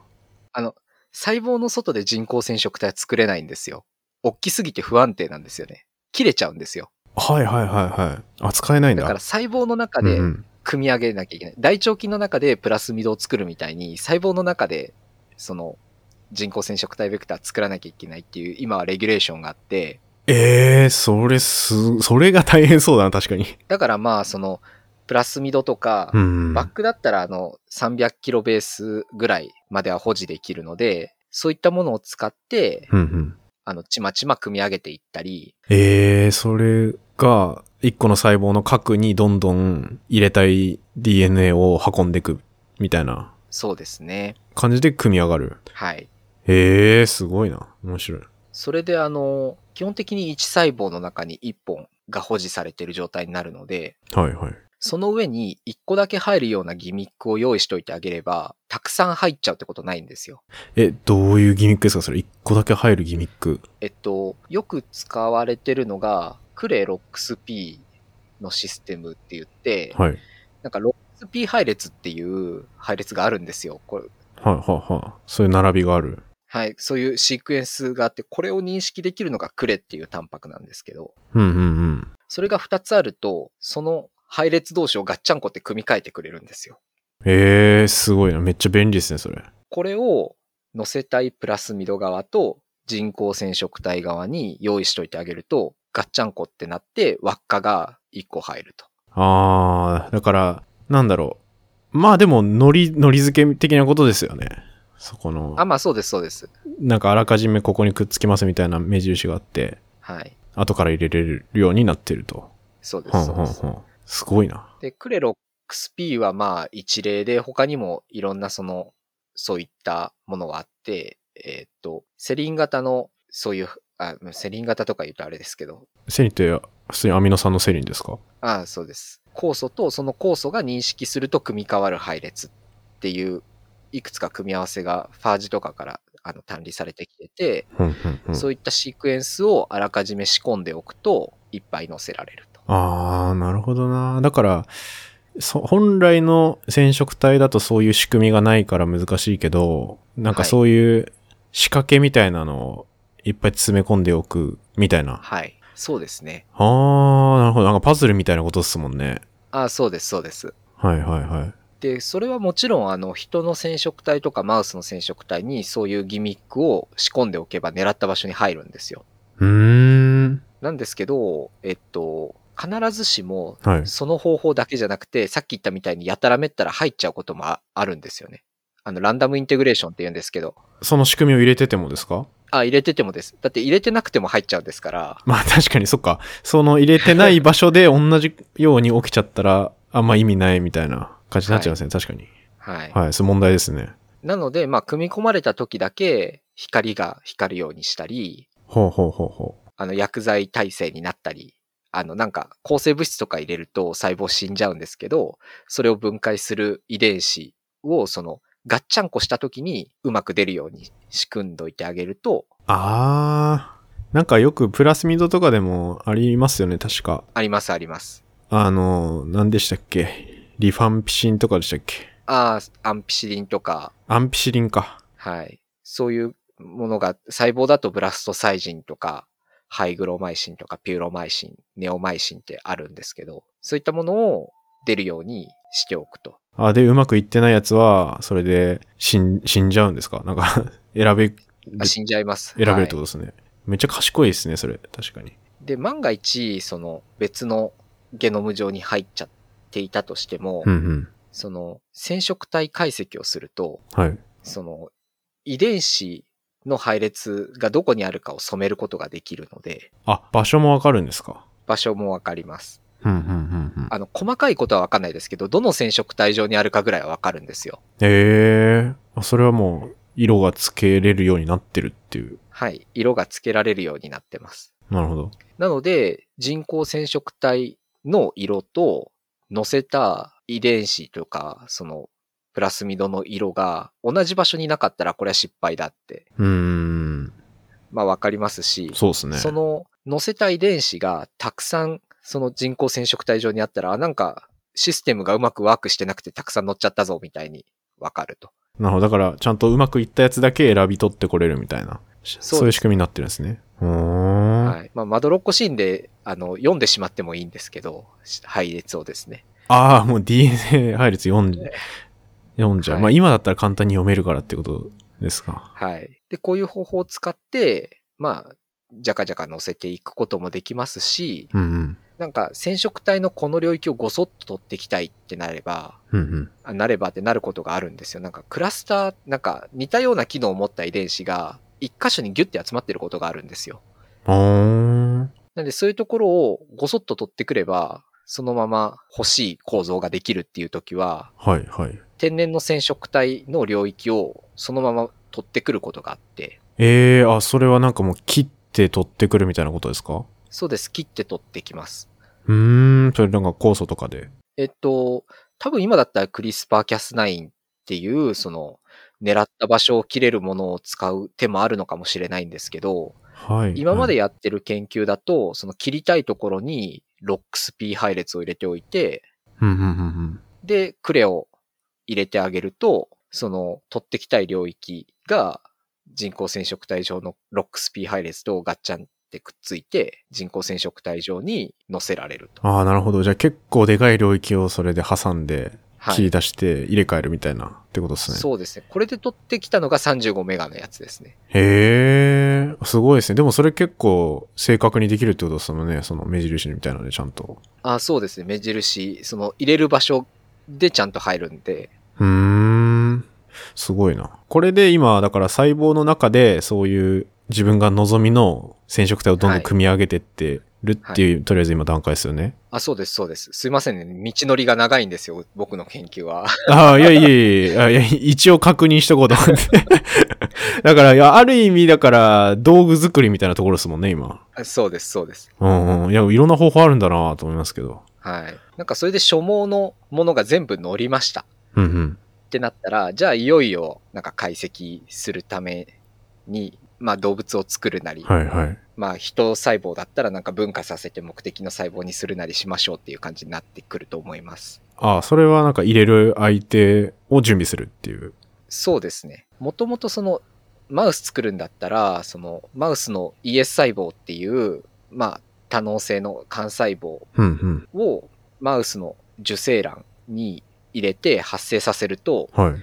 細胞の外で人工染色体は作れないんですよ。大きすぎて不安定なんですよね。切れちゃうんですよ。はいはいはいはい。あ、使えないんだ。だから細胞の中でうんうん組み上げなきゃいけない。大腸菌の中でプラスミドを作るみたいに、細胞の中で、その、人工染色体ベクター作らなきゃいけないっていう、今はレギュレーションがあって、ええー、それす、それが大変そうだな、確かに。だからまあ、その、プラスミドとか、うん。バックだったらあの300キロベースぐらいまでは保持できるので、そういったものを使って、うんうん。あの、ちまちま組み上げていったり、ええー、それが、一個の細胞の核にどんどん入れたい DNA を運んでいく、みたいなそうですね。感じで組み上がる。はい。ええー、すごいな。面白い。それであの、基本的に1細胞の中に1本が保持されている状態になるので、はいはい。その上に1個だけ入るようなギミックを用意しといてあげれば、たくさん入っちゃうってことないんですよ。え、どういうギミックですか？それ一個だけ入るギミック。えっと、よく使われてるのが、クレロックス P のシステムって言って、はい。なんかロックス P 配列っていう配列があるんですよ。これはいはいはい。そういう並びがある。はい、そういうシークエンスがあって、これを認識できるのがクレっていうタンパクなんですけど、うんうんうん。それが2つあると、その配列同士をガッチャンコって組み替えてくれるんですよ。ええー、すごいな。めっちゃ便利ですね、それ。これを載せたいプラスミド側と人工染色体側に用意しといてあげると、ガッチャンコってなって輪っかが1個入ると。あー、だから、なんだろう。まあでも、のり、のり付け的なことですよね。そこのあ、、まあそうです、そうです。なんかあらかじめここにくっつきますみたいな目印があって、はい。後から入れれるようになってると。そうです、はんそうです。はんはん。すごいな。で、クレロックス P はまあ一例で、他にもいろんなその、そういったものがあって、えーっと、セリン型のそういうあ、セリン型とか言うとあれですけど、セリンって普通にアミノ酸のセリンですか？ああ、そうです。酵素とその酵素が認識すると組み替わる配列っていう、いくつか組み合わせがファージとかからあの単理されてきてて。そういったシークエンスをあらかじめ仕込んでおくと、いっぱい載せられると。ああ、なるほどな。だから、そ本来の染色体だとそういう仕組みがないから難しいけど、なんかはいそういう仕掛けみたいなのをいっぱい詰め込んでおくみたいな。はい。そうですね。ああ、なるほど。なんかパズルみたいなことですもんね。ああ、そうです、そうです。はいはいはい。で、それはもちろん、あの、人の染色体とかマウスの染色体にそういうギミックを仕込んでおけば狙った場所に入るんですよ。うーん。なんですけど、えっと、必ずしもはい。その方法だけじゃなくて、さっき言ったみたいにやたらめったら入っちゃうこともああるんですよね。あの、ランダムインテグレーションって言うんですけど、その仕組みを入れててもですか？あ、入れててもです。だって入れてなくても入っちゃうんですから、まあ確かにそっか。その入れてない場所で同じように起きちゃったら、あんま意味ないみたいな感じになっちゃいますね。確かに。はい。はい。そう問題ですね。なので、まあ、組み込まれた時だけ光が光るようにしたり、ほうほうほうほう。あの、薬剤耐性になったり、あの、なんか、抗生物質とか入れると細胞死んじゃうんですけど、それを分解する遺伝子を、その、ガッチャンコした時にうまく出るように仕組んどいてあげると、あー。なんかよくプラスミドとかでもありますよね、確か。ありますあります。あの、何でしたっけ？リファンピシンとかでしたっけ？ああ、アンピシリンとか、アンピシリンか。はい。そういうものが、細胞だとブラストサイジンとか、ハイグロマイシンとかピューロマイシン、ネオマイシンってあるんですけど、そういったものを出るようにしておくと。あ、で、うまくいってないやつは、それで死ん死んじゃうんですか？なんか、選べる、あ死んじゃいます。選べるってはいことですね。めっちゃ賢いですね、それ。確かに。で、万が一、その別のゲノム上に入っちゃっていたとしても、うんうん。その染色体解析をすると、はい。その遺伝子の配列がどこにあるかを染めることができるので、あ、場所もわかるんですか？場所もわかります。うんうんうんうん。あの、細かいことはわかんないですけど、どの染色体上にあるかぐらいはわかるんですよ。へえー。それはもう、色がつけれるようになってるっていう。はい。色がつけられるようになってます。なるほど。なので、人工染色体の色と、載せた遺伝子とか、その、プラスミドの色が同じ場所になかったらこれは失敗だって、うーん。まあわかりますし、そうですね。その載せた遺伝子がたくさんその人工染色体上にあったら、あなんかシステムがうまくワークしてなくてたくさん載っちゃったぞみたいにわかると。なるほど。だから、ちゃんとうまくいったやつだけ選び取ってこれるみたいな。そういう仕組みになってるんですね。うーん。はい。まあ、まどろっこシーンで、あの、読んでしまってもいいんですけど、配列をですね。ああ、もう DNA 配列読んじゃ、読んじゃう。はいまあ今だったら簡単に読めるからってことですか。はい。で、こういう方法を使って、まあ、じゃかじゃか載せていくこともできますし、うんうん。なんか染色体のこの領域をごそっと取っていきたいってなれば、うんうん。あなればってなることがあるんですよ。なんかクラスター、なんか似たような機能を持った遺伝子が一箇所にギュッて集まってることがあるんですよ。なんでそういうところをごそっと取ってくれば、そのまま欲しい構造ができるっていう時は、はいはい。天然の染色体の領域をそのまま取ってくることがあって、ええー、あ、それはなんかもう切って取ってくるみたいなことですか？そうです。切って取ってきます。うーん、それなんか酵素とかで。えっと、多分今だったらクリスパーキャス9っていう、その、狙った場所を切れるものを使う手もあるのかもしれないんですけど、はい。今まではいやってる研究だと、その切りたいところにロックス P 配列を入れておいて。で、クレを入れてあげると、その取ってきたい領域が人工染色体上のロックス P 配列とガッチャンってくっついて、人工染色体上に載せられると。ああ、なるほど。じゃあ結構でかい領域をそれで挟んで、はい。切り出して入れ替えるみたいなってことですね。そうですね。これで取ってきたのが35メガのやつですね。へえ、すごいですね。でもそれ結構正確にできるってことですもんね。その目印みたいなのでちゃんと。あ、そうですね。目印、その入れる場所でちゃんと入るんで、うーん。すごいな。これで今、だから細胞の中でそういう自分が望みの染色体をどんどん組み上げてってるっていう、とりあえず今段階ですよね。あ、そうです、そうです。すいませんね。道のりが長いんですよ。僕の研究は。ああ、いやいやいやいやいや、一応確認しとこうと思って。だから、いや、ある意味だから、道具作りみたいなところですもんね、今。あそうです、そうです。うんうん。いや、いろんな方法あるんだなと思いますけど。はい。なんかそれで所望のものが全部乗りました。うんうん。ってなったら、じゃあいよいよなんか解析するために、まあ動物を作るなり、はいはい。まあ人細胞だったらなんか分化させて目的の細胞にするなりしましょうっていう感じになってくると思います。ああ、それはなんか入れる相手を準備するっていう。そうですね。もともとそのマウス作るんだったら、そのマウスの ES 細胞っていう、まあ多能性の幹細胞。をマウスの受精卵に入れて発生させると、はい。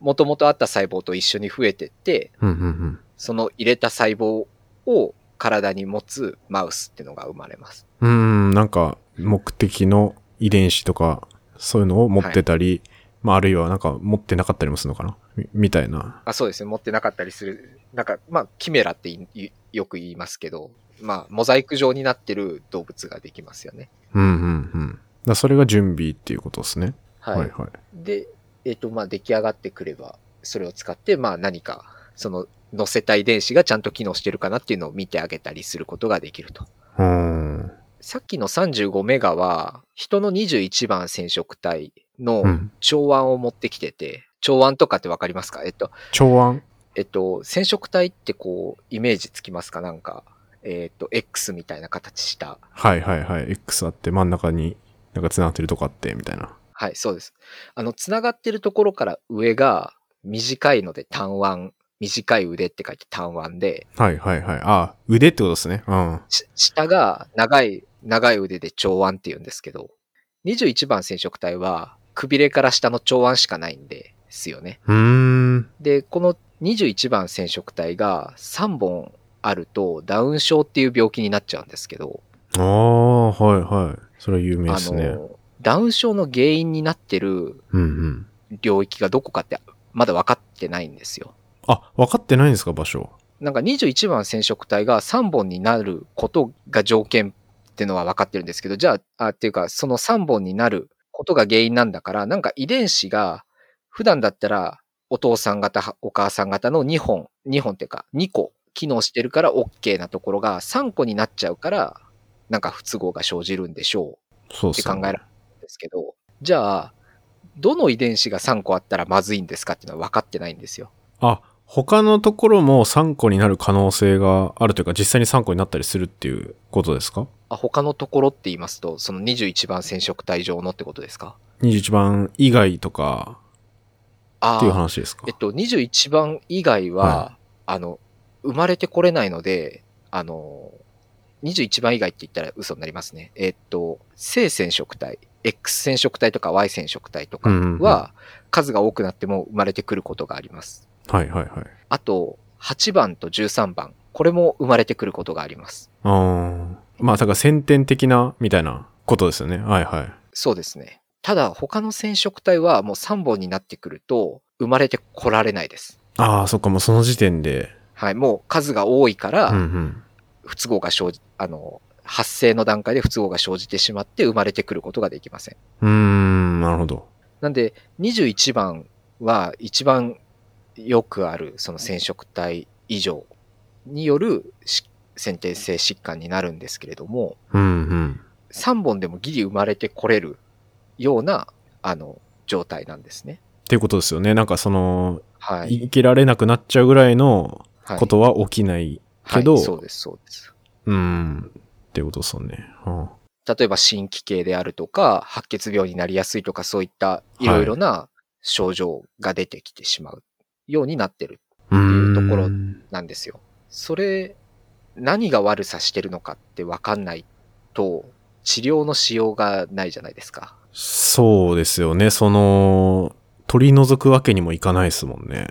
もともとあった細胞と一緒に増えてって、うんうんうん。その入れた細胞を体に持つマウスっていうのが生まれます。うーん、なんか目的の遺伝子とか、そういうのを持ってたり、まああるいはなんか持ってなかったりもするのかな？みみたいな。あ、そうですね。持ってなかったりする。なんか、まあ、キメラっていいよく言いますけど、まあ、モザイク状になってる動物ができますよね。うんうんうん。だそれが準備っていうことですね。はい。はいはい。で、えっ、と、まあ、出来上がってくれば、それを使って、まあ、何か、その、載せた遺伝子がちゃんと機能してるかなっていうのを見てあげたりすることができると。うーん。さっきの35メガは、人の21番染色体のうん。調腕を持ってきてて、調腕とかってわかりますか？えっと、調腕えっと、染色体ってこう、イメージつきますか？なんか、えっと、X みたいな形した。はいはいはい。X あって真ん中になんか繋がってるとこあってみたいな。はい、そうです。あの、つながってるところから上が短いので単腕、短い腕って書いて単腕で、はいはいはい。ああ、腕ってことですね。うん。し下が長い、長い腕で長腕って言うんですけど、21番染色体は、くびれから下の長腕しかないんですよね。うーん。で、この21番染色体が3本あると、ダウン症っていう病気になっちゃうんですけど、ああ、はいはい。それは有名あですね。の、ダウン症の原因になってる。領域がどこかってまだ分かってないんですよ。あ、分かってないんですか、場所。なんか21番染色体が3本になることが条件っていうのは分かってるんですけど、じゃあ、あっていうか、その3本になることが原因なんだから、なんか遺伝子が普段だったらお父さん方、お母さん方の2本、2本っていうか2個機能してるから OK なところが3個になっちゃうから、なんか不都合が生じるんでしょうそうって考えられるんですけど、じゃあ、どの遺伝子が3個あったらまずいんですかっていうのは分かってないんですよ。あ、他のところも3個になる可能性があるというか、実際に3個になったりするっていうことですか？あ他のところって言いますと、その21番染色体上のってことですか ?21 番以外とかあっていうあ、話ですか？えっと、21番以外は、はあの、生まれてこれないので、あの、21番以外って言ったら嘘になりますね。えっと、正染色体、X 染色体とか Y 染色体とかは、数が多くなっても生まれてくることがあります。はいはいはい。あと、8番と13番、これも生まれてくることがあります。あーまあ、だから先天的なみたいなことですよね。はいはい。そうですね。ただ、他の染色体はもう3本になってくると、生まれてこられないです。ああ、そっか、もうその時点で。はい、もう数が多いから、うんうん。不都合が生じ、あの、発生の段階で不都合が生じてしまって生まれてくることができません。うーん、なるほど。なんで、21番は一番よくあるその染色体異常によるし先天性疾患になるんですけれども、うんうん。3本でもギリ生まれてこれるような、あの、状態なんですね。っていうことですよね。なんかその、はい。生きられなくなっちゃうぐらいのはいことは起きない。けどはい、そうです、そうです。うーん。っていうことですよね。うん例えば心気系であるとか、白血病になりやすいとか、そういったいろいろな症状が出てきてしまうようになってるうーん。いうところなんですよ。それ、何が悪さしてるのかってわかんないと、治療のしようがないじゃないですか。そうですよね。その、取り除くわけにもいかないですもんね。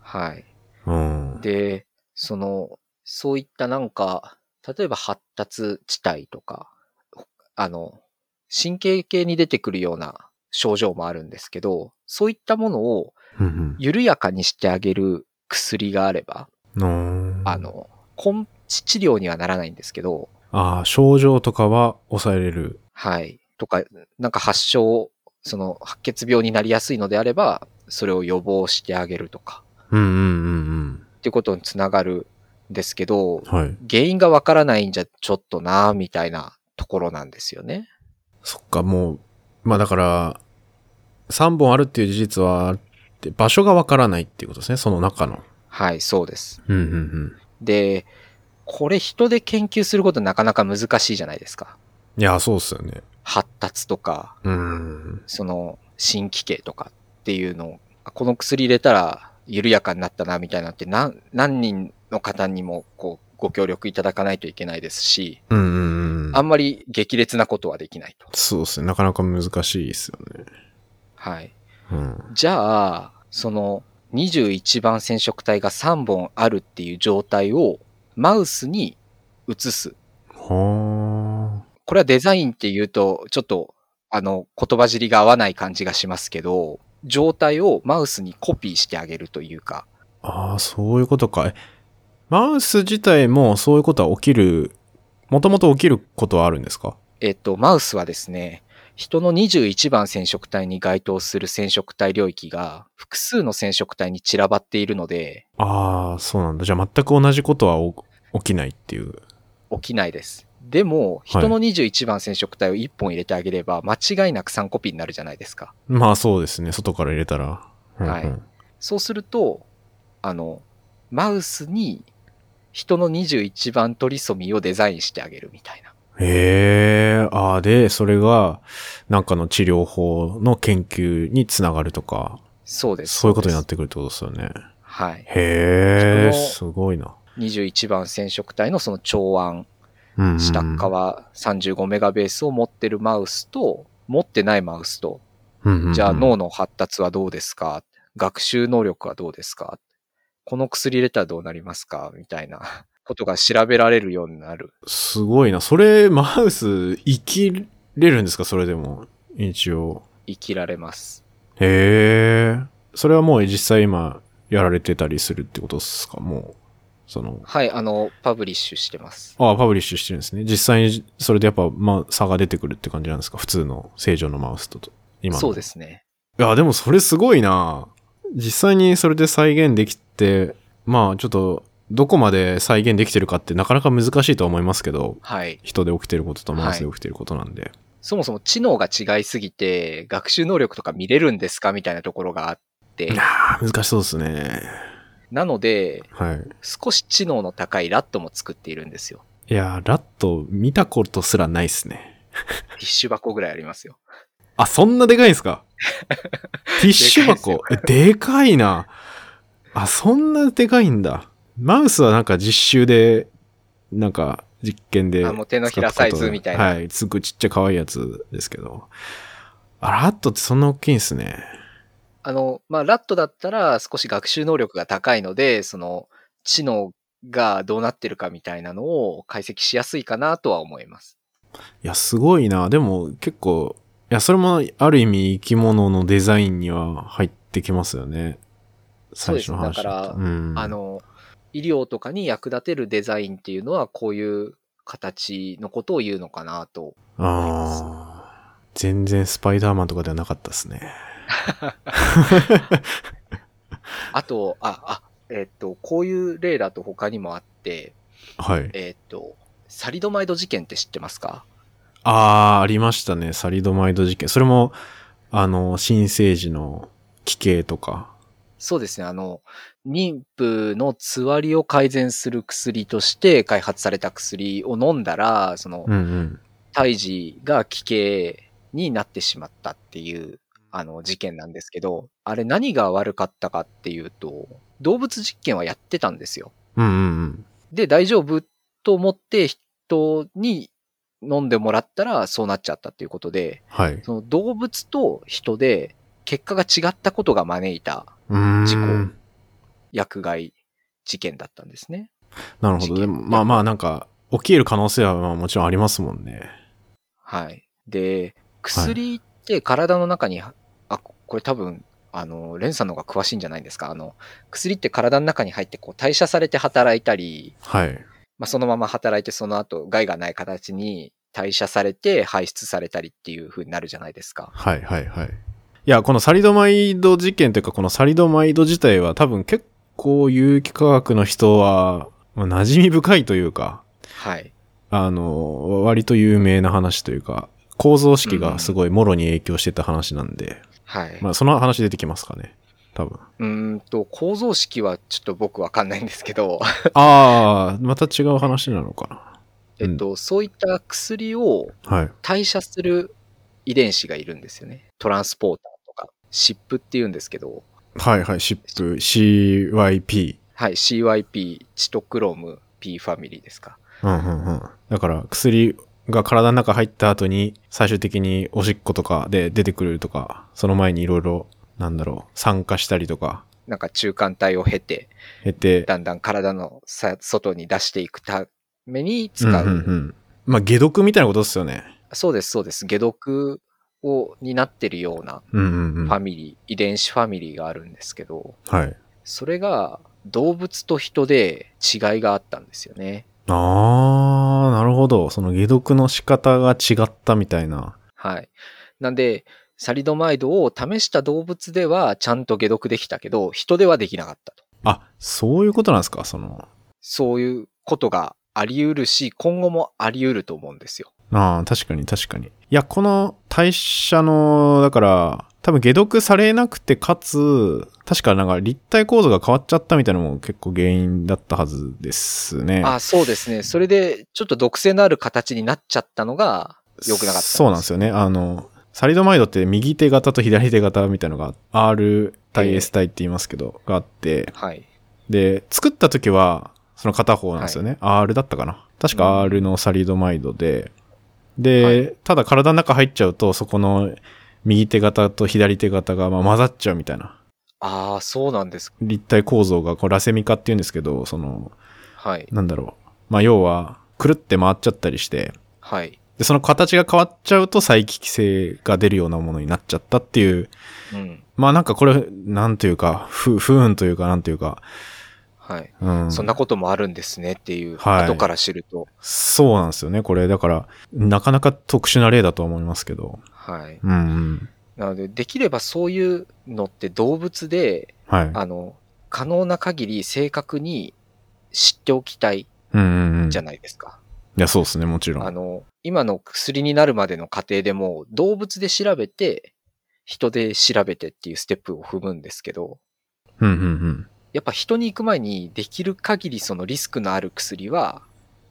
はい。うん。で、その、そういったなんか、例えば発達地帯とか、あの、神経系に出てくるような症状もあるんですけど、そういったものをうん緩やかにしてあげる薬があれば、うん。あの、根治治療にはならないんですけど、ああ、症状とかは抑えれる。はい。とか、なんか発症、その白血病になりやすいのであれば、それを予防してあげるとか、うんうんうんっていうことにつながるんですけど、はい。原因がわからないんじゃちょっとな、みたいなところなんですよね。そっか、もう、まあだから、3本あるっていう事実はあって、場所がわからないっていうことですね、その中の。はい、そうです。うんうんうん。で、これ人で研究することなかなか難しいじゃないですか。いや、そうっすよね。発達とか、うん。その新規系とかっていうのを、あこの薬入れたら緩やかになったなみたいなのって何何人の方にもこうご協力いただかないといけないですし、うんうんうん。あんまり激烈なことはできないと。そうですね。なかなか難しいですよね。はい。うん。じゃあ、その21番染色体が3本あるっていう状態をマウスに移す。はこれはデザインって言うと、ちょっとあの言葉尻が合わない感じがしますけど、状態をマウスにコピーしてあげるというか、あ。ああ、そういうことか。えマウス自体もそういうことは起きる、もともと起きることはあるんですか？えっと、マウスはですね、人の21番染色体に該当する染色体領域が複数の染色体に散らばっているので、ああ、そうなんだ。じゃあ全く同じことはお起きないっていう。起きないです。でも、人の21番染色体を1本入れてあげれば、間違いなく3コピーになるじゃないですか。まあそうですね。外から入れたら。うんうんはいそうすると、あの、マウスに人の21番トリソミーをデザインしてあげるみたいな。へえ、ああ、で、それが、なんかの治療法の研究につながるとか、そうです。そういうことになっす。てくるってことですよね。はい。へえ、すごいな。21番染色体のその長腕、うんうん下側35メガベースを持ってるマウスと、持ってないマウスと、うんうんうんじゃあ脳の発達はどうですか？学習能力はどうですか？この薬入れたらどうなりますか？みたいなことが調べられるようになる。すごいな。それ、マウス、生きれるんですか？それでも。一応。生きられます。へえ。それはもう実際今、やられてたりするってことですか？もう。その、はい、あの、パブリッシュしてます。ああ、パブリッシュしてるんですね。実際に、それでやっぱ、まあ、差が出てくるって感じなんですか？普通の正常のマウスとと。今の。そうですね。いや、でもそれすごいな実際にそれで再現できて、まあちょっと、どこまで再現できてるかってなかなか難しいとは思いますけど、はい。人で起きてることとマウスで起きてることなんで。そもそも知能が違いすぎて、学習能力とか見れるんですかみたいなところがあってい、やー難しそうですね。なので、はい。少し知能の高いラットも作っているんですよ。いやーラット見たことすらないっすね。ティッシュ箱ぐらいありますよ。あ、そんなでかいんすか？ティッシュ箱？え、でかいな。あ、そんなでかいんだ。マウスはなんか実習で、なんか実験で。あもう手のひらサイズみたいなはい。すごいちっちゃ可愛いやつですけど。あ、ラットってそんな大きいんですね。あの、まあ、ラットだったら少し学習能力が高いので、その、知能がどうなってるかみたいなのを解析しやすいかなとは思います。いや、すごいな。でも結構、いや、それもある意味生き物のデザインには入ってきますよね。最初の話そうですねだからうん、あの、医療とかに役立てるデザインっていうのは、こういう形のことを言うのかなと。ああ。全然スパイダーマンとかではなかったですね。あと、あ、あ、えっと、こういう例だと他にもあって、はい。えっと、サリドマイド事件って知ってますか？ああ、ありましたね。サリドマイド事件。それも、あの、新生児の奇形とか。そうですね。あの、妊婦のつわりを改善する薬として開発された薬を飲んだら、そのうんうん。胎児が奇形になってしまったっていう、あの、事件なんですけど、あれ何が悪かったかっていうと、動物実験はやってたんですよ。うんうんうん。で、大丈夫と思って人に飲んでもらったらそうなっちゃったっていうことで、はい。その動物と人で結果が違ったことが招いた。事故薬害事件だったんですね。なるほど。でも、まあまあ、なんか、起きる可能性はまあもちろんありますもんね。はい。で、薬って体の中に、あ、これ多分、あの、レンさんの方が詳しいんじゃないですか。あの、薬って体の中に入ってこう代謝されて働いたり、はい。まあ、そのまま働いてその後害がない形に代謝されて排出されたりっていう風になるじゃないですか。はいはいはい。いや、このサリドマイド事件というか、このサリドマイド自体は多分結構有機化学の人は、まあ馴染み深いというか、はい。あの、割と有名な話というか、構造式がすごいもろに影響してた話なんで、はい。まあその話出てきますかね。多分。うーんと、構造式はちょっと僕わかんないんですけど、ああ、また違う話なのかえっと、そういった薬をな。はい。代謝する遺伝子がいるんですよね。トランスポーターとか、シップって言うんですけど、はいはい、シップ、CYP。はい、CYP、チトクロム P ファミリーですか。うんうんうん。だから薬が体の中入った後に最終的におしっことかで出てくるとか、その前にいろいろ、なんだろう、酸化したりとか、なんか中間体を経て、経て、だんだん体のさ外に出していくために使う。うんうんうん。まあ、解毒みたいなことですよね。そうです、そうです。解毒を、になってるようなうんうんうん。ファミリー、遺伝子ファミリーがあるんですけど、はい。それが動物と人で違いがあったんですよね。あー、なるほど。その解毒の仕方が違ったみたいな。はい。なんで、サリドマイドを試した動物ではちゃんと解毒できたけど、人ではできなかったと。あ、そういうことなんですか？その。そういうことがあり得るし、今後もあり得ると思うんですよ。ああ、確かに確かに。いや、この代謝の、だから、多分解毒されなくて、かつ、確かなんか立体構造が変わっちゃったみたいなのも結構原因だったはずですね。あ、そうですね。それで、ちょっと毒性のある形になっちゃったのが良くなかったそうなんですよね。あの、サリドマイドって右手型と左手型みたいなのが R 対 S 対って言いますけど、があって、はい。で、作った時は、その片方なんですよね。R だったかな。確か R のサリドマイドで、で、はいただ体の中入っちゃうと、そこの右手型と左手型がまあ混ざっちゃうみたいな。ああ、そうなんです。立体構造が、こうラセミカって言うんですけど、その、はい。なんだろう。まあ要は、くるって回っちゃったりして、はい。で、その形が変わっちゃうと再帰性が出るようなものになっちゃったっていう、うん。まあなんかこれ、なんというか、不、不運というか、なんというか、はい。うん。そんなこともあるんですねっていう、はい後から知ると。そうなんですよね。これ、だから、なかなか特殊な例だとは思いますけど。はい。うんうん。なので、できればそういうのって動物で、はい。あの、可能な限り正確に知っておきたいうんうんうん。じゃいないですか。や、そうですね、もちろん。あの、今の薬になるまでの過程でも、動物で調べて、人で調べてっていうステップを踏むんですけど、うんうんうん。やっぱ人に行く前にできる限りそのリスクのある薬は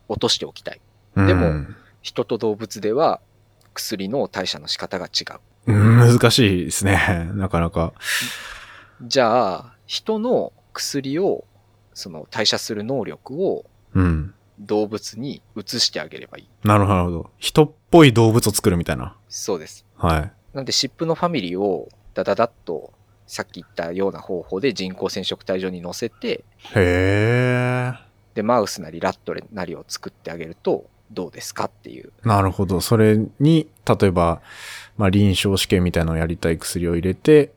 落としておきたい。うんでも人と動物では薬の代謝の仕方が違う。うん、難しいですね。なかなか。じゃあ、人の薬を、その代謝する能力をうん。動物に移してあげればいい。なるほど、なるほど。人っぽい動物を作るみたいな。そうです。はい。なんで、シップのファミリーをダダダッと、さっき言ったような方法で人工染色体上に乗せて、へえ。で、マウスなりラットなりを作ってあげると、どうですかっていう。なるほど。それに、例えば、まあ、臨床試験みたいなのをやりたい薬を入れて、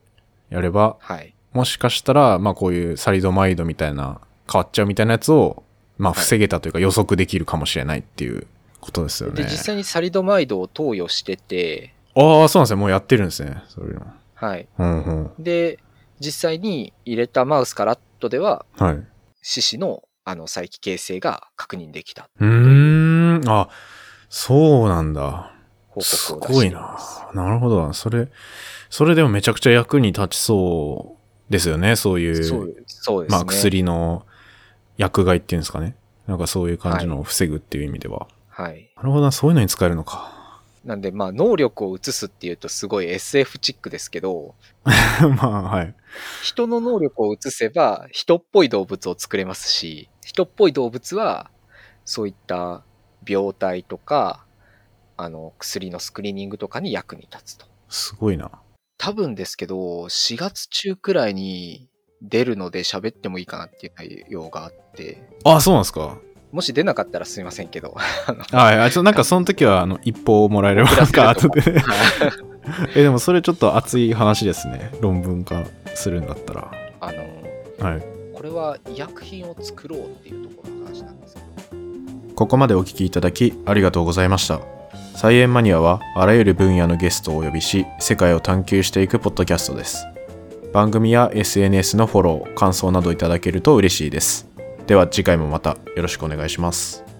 やれば、はい。もしかしたら、まあ、こういうサリドマイドみたいな、変わっちゃうみたいなやつを、まあ、はい防げたというか予測できるかもしれないっていうことですよね。で、実際にサリドマイドを投与してて、ああ、そうなんですね。もうやってるんですね。そういうの。はい。うんうん。で、実際に入れたマウスかラットでは、はい。う四肢のあの再帰形成が確認できたーん。あ、そうなんだ。報すごいなす。。なるほど。それ、それでもめちゃくちゃ役に立ちそうですよね。そういう、そうそうですね。まあ薬の薬害っていうんですかね。なんかそういう感じのを防ぐっていう意味では。はい。なるほどな。そういうのに使えるのか。なんで、まあ、能力を移すっていうとすごい SF チックですけど、まあ、はい。人の能力を移せば人っぽい動物を作れますし、人っぽい動物はそういった病態とか、あの、薬のスクリーニングとかに役に立つと。すごいな。多分ですけど、4月中くらいに出るので喋ってもいいかなっていう内容があって、あ、そうなんですか。もし出なかったらすいませんけど、はい。あ、ちょっとなんかその時は、あの、一報をもらえれば、なんか後でね。え、でもそれちょっと熱い話ですね。論文化するんだったら。あの、はい。これは医薬品を作ろうっていうところの話なんですけど、ここまでお聞きいただきありがとうございました。サイエンマニアはあらゆる分野のゲストをお呼びし、世界を探求していくポッドキャストです。番組や SNS のフォロー感想などいただけると嬉しいですでは次回もまたよろしくお願いします。